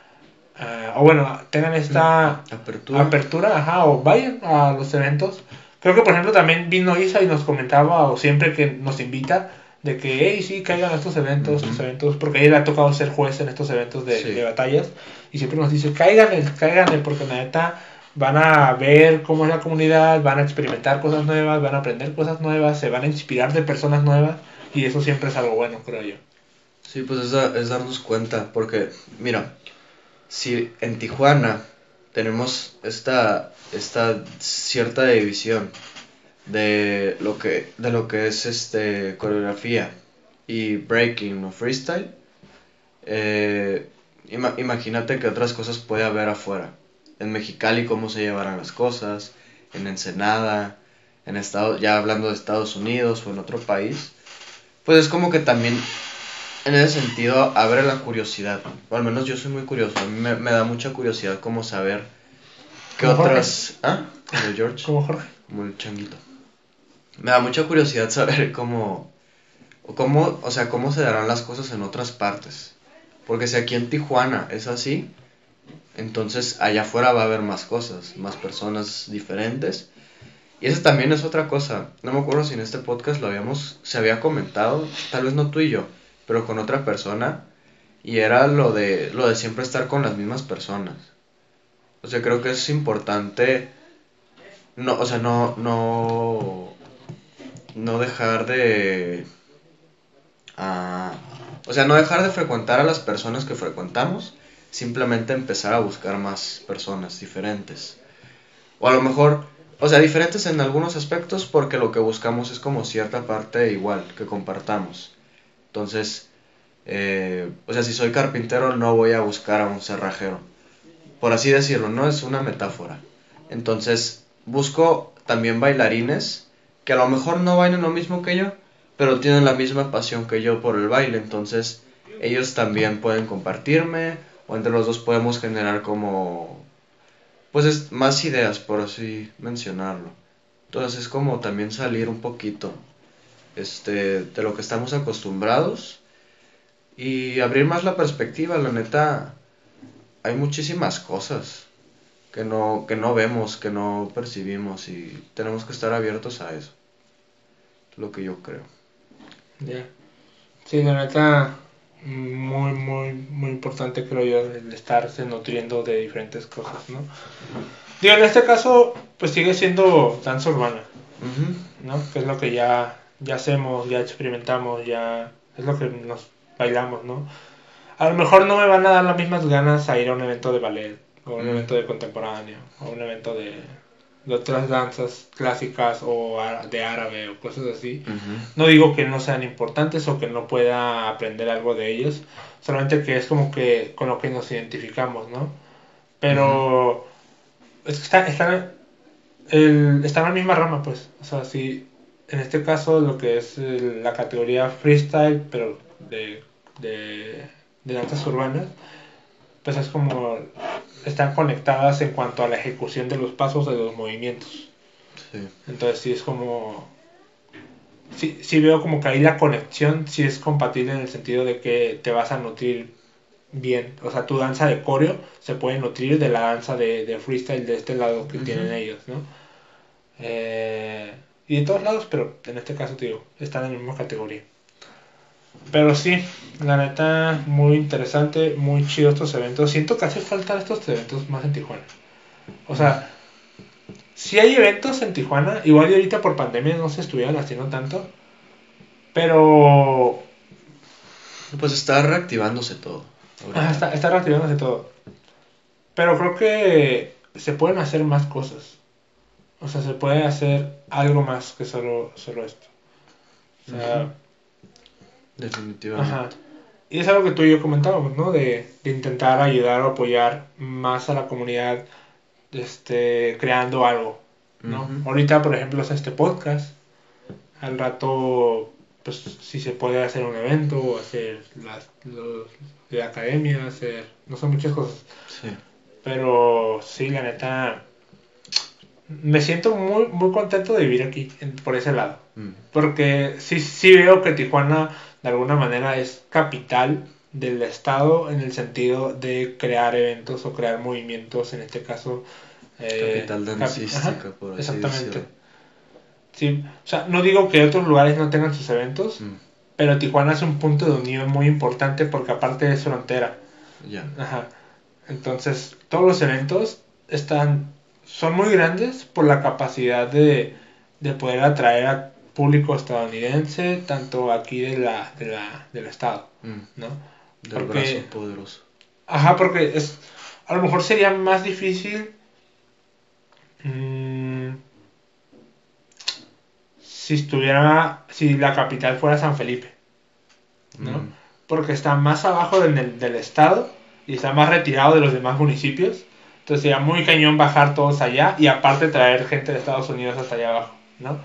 ah, o bueno, tengan esta Apertura. apertura, ajá, o vayan a los eventos. Creo que, por ejemplo, también vino Isa y nos comentaba, o siempre que nos invita, de que, hey, sí, caigan a estos eventos, estos eventos, porque a ella le ha tocado ser juez en estos eventos de, Sí. de batallas, y siempre nos dice, cáiganle, cáiganle, porque la neta van a ver cómo es la comunidad, van a experimentar cosas nuevas, van a aprender cosas nuevas, se van a inspirar de personas nuevas, y eso siempre es algo bueno, creo yo. Sí, pues es, da- es darnos cuenta, porque mira, si en Tijuana tenemos esta, esta cierta división de lo que, de lo que es este coreografía y breaking o freestyle, eh, ima- imagínate que otras cosas puede haber afuera. En Mexicali cómo se llevarán las cosas, en Ensenada, en Estados, ya hablando de Estados Unidos o en otro país, pues es como que también en ese sentido abre la curiosidad. O al menos yo soy muy curioso. A mí me, me da mucha curiosidad como saber qué Como Jorge. otras... ¿Ah? Como George. Como Jorge. Como el changuito. Me da mucha curiosidad saber cómo... Cómo, o sea, cómo se darán las cosas en otras partes. Porque si aquí en Tijuana es así, entonces allá afuera va a haber más cosas, más personas diferentes. Y eso también es otra cosa. No me acuerdo si en este podcast lo habíamos, se había comentado, tal vez no tú y yo, pero con otra persona. Y era lo de, lo de siempre estar con las mismas personas. O sea, creo que es importante, no, o sea, no, no, no dejar de, ah, o sea, no dejar de frecuentar a las personas que frecuentamos, simplemente empezar a buscar más personas diferentes. O a lo mejor, o sea, diferentes en algunos aspectos porque lo que buscamos es como cierta parte igual, que compartamos. Entonces, eh, o sea, si soy carpintero no voy a buscar a un cerrajero. por así decirlo, ¿no? Es una metáfora. Entonces, busco también bailarines que a lo mejor no bailan lo mismo que yo, pero tienen la misma pasión que yo por el baile. Entonces, ellos también pueden compartirme o entre los dos podemos generar como, pues, es, más ideas, por así mencionarlo. Entonces, es como también salir un poquito este, de lo que estamos acostumbrados y abrir más la perspectiva, la neta, hay muchísimas cosas que no, que no vemos, que no percibimos y tenemos que estar abiertos a eso. Es lo que yo creo. Ya. Sí, la neta, muy, muy, muy importante creo yo el estarse nutriendo de diferentes cosas, ¿no? Digo, en este caso, pues sigue siendo danza urbana, ¿no? Que es lo que ya, ya hacemos, ya experimentamos, ya es lo que nos bailamos, ¿no? A lo mejor no me van a dar las mismas ganas a ir a un evento de ballet, o un evento de contemporáneo, o un evento de, de otras danzas clásicas o de árabe o cosas así. No digo que no sean importantes o que no pueda aprender algo de ellos, solamente que es como que con lo que nos identificamos, ¿no? Pero es que está, está, el, está en la misma rama, pues. O sea, sí, en este caso lo que es la categoría freestyle, pero de, de de danzas urbanas, pues es como están conectadas en cuanto a la ejecución de los pasos de los movimientos. Entonces sí es como... Sí, sí veo como que ahí la conexión sí es compatible en el sentido de que te vas a nutrir bien. O sea, tu danza de coreo se puede nutrir de la danza de, freestyle de este lado que tienen ellos, ¿no? Eh, y de todos lados, pero en este caso, te digo, están en la misma categoría. Pero sí, la neta, muy interesante, muy chido estos eventos. Siento que hace falta estos eventos más en Tijuana. O sea, si hay eventos en Tijuana, igual y ahorita por pandemia no se estuvieran haciendo tanto, pero... Pues está reactivándose todo. está, está reactivándose todo. Pero creo que se pueden hacer más cosas. O sea, se puede hacer algo más que solo, solo esto. O sea, Definitivamente. Ajá. Y es algo que tú y yo comentábamos, ¿no? De, intentar ayudar o apoyar más a la comunidad este, creando algo, ¿no? Ahorita, por ejemplo, es este podcast. Al rato, pues, si se puede hacer un evento, hacer las, los, de academia, hacer, no son muchas cosas. Sí. Pero sí, la neta, me siento muy, muy contento de vivir aquí, por ese lado. Porque sí, sí veo que Tijuana de alguna manera es capital del Estado en el sentido de crear eventos o crear movimientos, en este caso. Eh, capital dancística, por así Exactamente. Sí, o sea, no digo que otros lugares no tengan sus eventos, mm. pero Tijuana es un punto de unión muy importante porque aparte es frontera. Ya. Ajá. Entonces, todos los eventos están son muy grandes por la capacidad de, de poder atraer a público estadounidense, tanto aquí de la, de la, del estado, mm. ¿no? Del brazo poderoso. Ajá, porque es, a lo mejor sería más difícil mm, si estuviera, si la capital fuera San Felipe, ¿no? Mm. Porque está más abajo del, del estado y está más retirado de los demás municipios. Entonces sería muy cañón bajar todos allá y aparte traer gente de Estados Unidos hasta allá abajo, ¿no?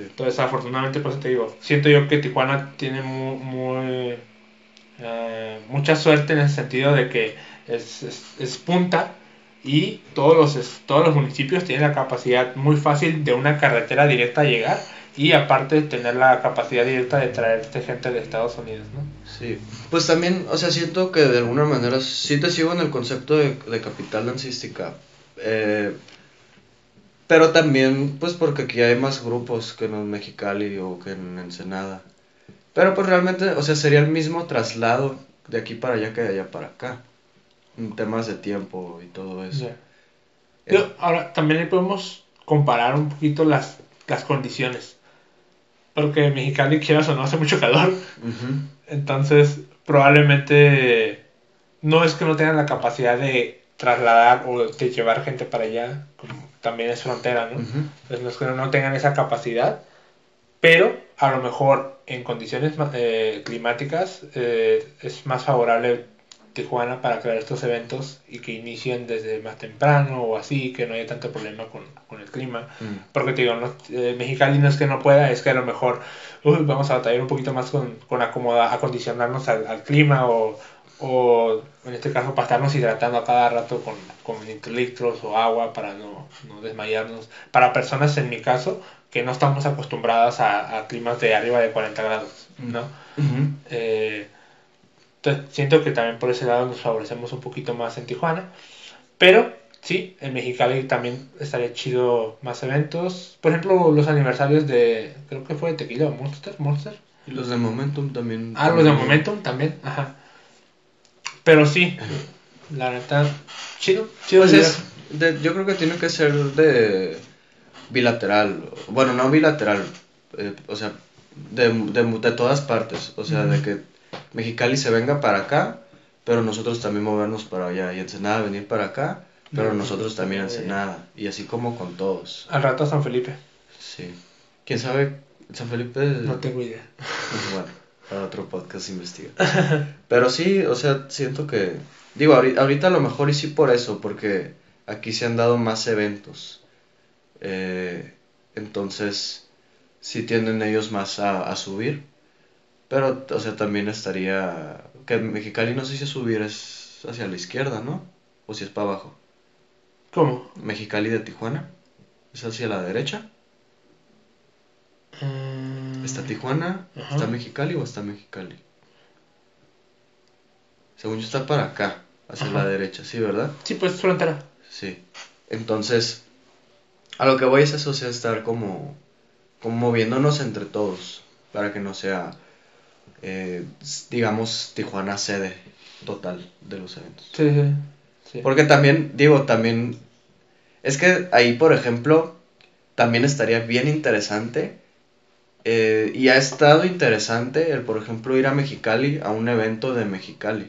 Entonces, afortunadamente, pues te digo, siento yo que Tijuana tiene muy, eh, mucha suerte en el sentido de que es, punta y todos los, todos los municipios tienen la capacidad muy fácil de una carretera directa a llegar y aparte tener la capacidad directa de traerte gente de Estados Unidos, ¿no? Sí, pues también, o sea, siento que de alguna manera sí te sigo en el concepto de, de capital dancística. Eh, pero también, pues porque aquí hay más grupos que en Mexicali o que en Ensenada. Pero pues realmente, o sea, sería el mismo traslado de aquí para allá que de allá para acá. En temas de tiempo y todo eso. ahora, también ahí podemos comparar un poquito las, las condiciones. Porque en Mexicali, quieras o no, hace mucho calor. Entonces, probablemente no es que no tengan la capacidad de trasladar o de llevar gente para allá, como también es frontera, ¿no? Entonces no es que no tengan esa capacidad, pero a lo mejor en condiciones eh, climáticas eh, es más favorable Tijuana para crear estos eventos y que inicien desde más temprano o así, que no haya tanto problema con, con el clima. Mm. Porque te digo, no, eh, Mexicali no es que no pueda, es que a lo mejor uy, vamos a batallar un poquito más con, con acomoda, acondicionarnos al, al clima o, o en este caso para estarnos hidratando a cada rato con, con litros o agua para no, no desmayarnos. Para personas en mi caso que no estamos acostumbradas a, a climas de arriba de 40 grados, ¿no? Ujú. Eh, entonces, siento que también por ese lado nos favorecemos un poquito más en Tijuana. Pero sí, en Mexicali también estaría chido más eventos. Por ejemplo, los aniversarios de, creo que fue de Tequila o Monster, Monster. Y los de Momentum también. Ah, los de Momentum también, ajá. Pero sí, la neta, chido, chido. Pues de es, de- yo creo que tiene que ser de bilateral. Bueno, no bilateral. eh, o sea, de, de, de todas partes. O sea, de que Mexicali se venga para acá, pero nosotros también movernos para allá. Y Ensenada venir para acá, pero Mm. nosotros también Ensenada. Y así como con todos. Al rato San Felipe, Sí. ¿Quién sabe? San Felipe. no tengo idea. Pues bueno, para otro podcast investiga. Pero sí, o sea, siento que. Digo, ahorita, ahorita a lo mejor y sí por eso, porque aquí se han dado más eventos. Eh, entonces, sí tienden ellos más a, a subir. Pero, o sea, también estaría. Que Mexicali no sé si subir es hacia la izquierda, ¿no? O si es para abajo. ¿Cómo? Mexicali de Tijuana. ¿Es hacia la derecha? Mm, ¿Está Tijuana? Ajá. ¿Está Mexicali o está Mexicali? Según yo está para acá, hacia Ajá. la derecha, ¿sí, verdad? Sí, pues frontera. Sí. Entonces, a lo que voy es eso, o sea, estar como, como moviéndonos entre todos, para que no sea, eh, digamos, Tijuana sede total de los eventos. Sí, sí. sí. Porque también, digo, también, es que ahí, por ejemplo, también estaría bien interesante, eh, y ha estado interesante el, por ejemplo, ir a Mexicali, a un evento de Mexicali,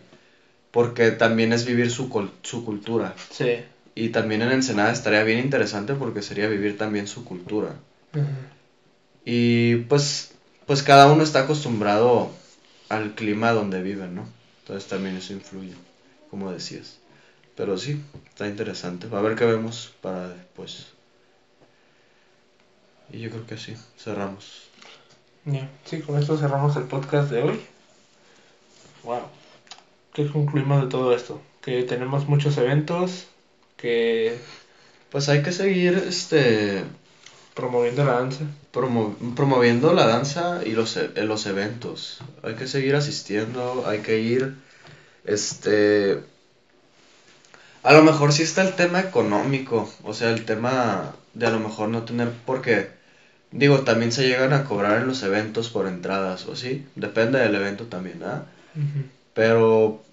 porque también es vivir su, su cultura. Sí. Y también en Ensenada estaría bien interesante porque sería vivir también su cultura. Y pues, pues cada uno está acostumbrado al clima donde vive, ¿no? Entonces también eso influye, como decías. Pero sí, está interesante. A ver qué vemos para después. Y yo creo que sí, cerramos. Ya, Sí, con esto cerramos el podcast de hoy. Wow. ¿Qué concluimos de todo esto? Que tenemos muchos eventos, que Pues hay que seguir este promoviendo la danza. promo- promoviendo la danza y los, e- los eventos. Hay que seguir asistiendo, hay que ir, este... A lo mejor sí está el tema económico, o sea, el tema de a lo mejor no tener, porque, digo, también se llegan a cobrar en los eventos por entradas o así, depende del evento también, ¿ah? Pero,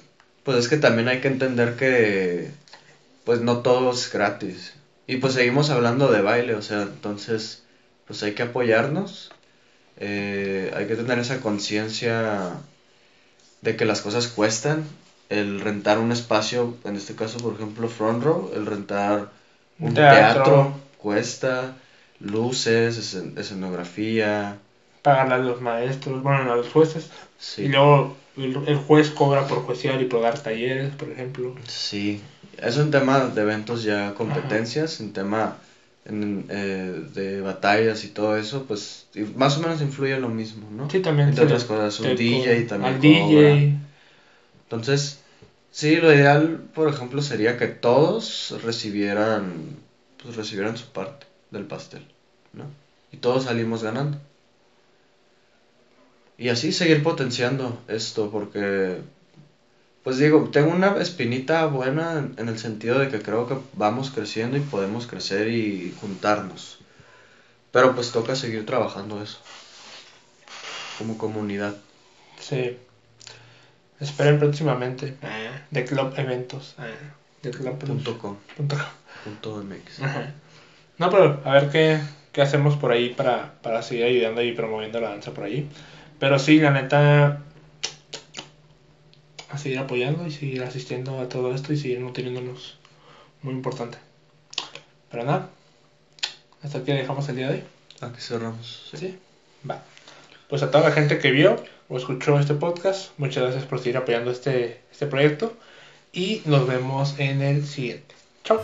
pues es que también hay que entender que, pues no todo es gratis. Y pues seguimos hablando de baile, o sea, entonces, pues hay que apoyarnos, eh, hay que tener esa conciencia de que las cosas cuestan, el rentar un espacio, en este caso, por ejemplo, Front Row, el rentar un Teatro. teatro, cuesta, luces, escen- escenografía, Pagarle a los maestros, bueno, a los jueces. sí. Y luego el, juez cobra por juecear y por dar talleres, por ejemplo. Sí, eso en tema de eventos ya competencias, en tema en, eh, de batallas y todo eso, pues y más o menos influye lo mismo, ¿no? Sí, también. Entre otras cosas, un DJ también Al cobra. DJ. Entonces, sí, lo ideal, por ejemplo, sería que todos recibieran, pues recibieran su parte del pastel, ¿no? Y todos salimos ganando. Y así seguir potenciando esto, porque, pues digo, tengo una espinita buena en, el sentido de que creo que vamos creciendo y podemos crecer y juntarnos. Pero pues toca seguir trabajando eso, como comunidad. Sí. Esperen próximamente. Ah, The Club Eventos. Ah, The Club Punto com, punto com. punto MX. Ajá. No, pero a ver qué, qué hacemos por ahí para, para seguir ayudando y promoviendo la danza por ahí. Pero sí, la neta, a seguir apoyando y seguir asistiendo a todo esto y seguir nutriéndonos. Muy importante. Pero nada, hasta aquí dejamos el día de hoy. Aquí cerramos. sí. ¿Sí? Va. pues a toda la gente que vio o escuchó este podcast, muchas gracias por seguir apoyando este, este proyecto y nos vemos en el siguiente. Chao.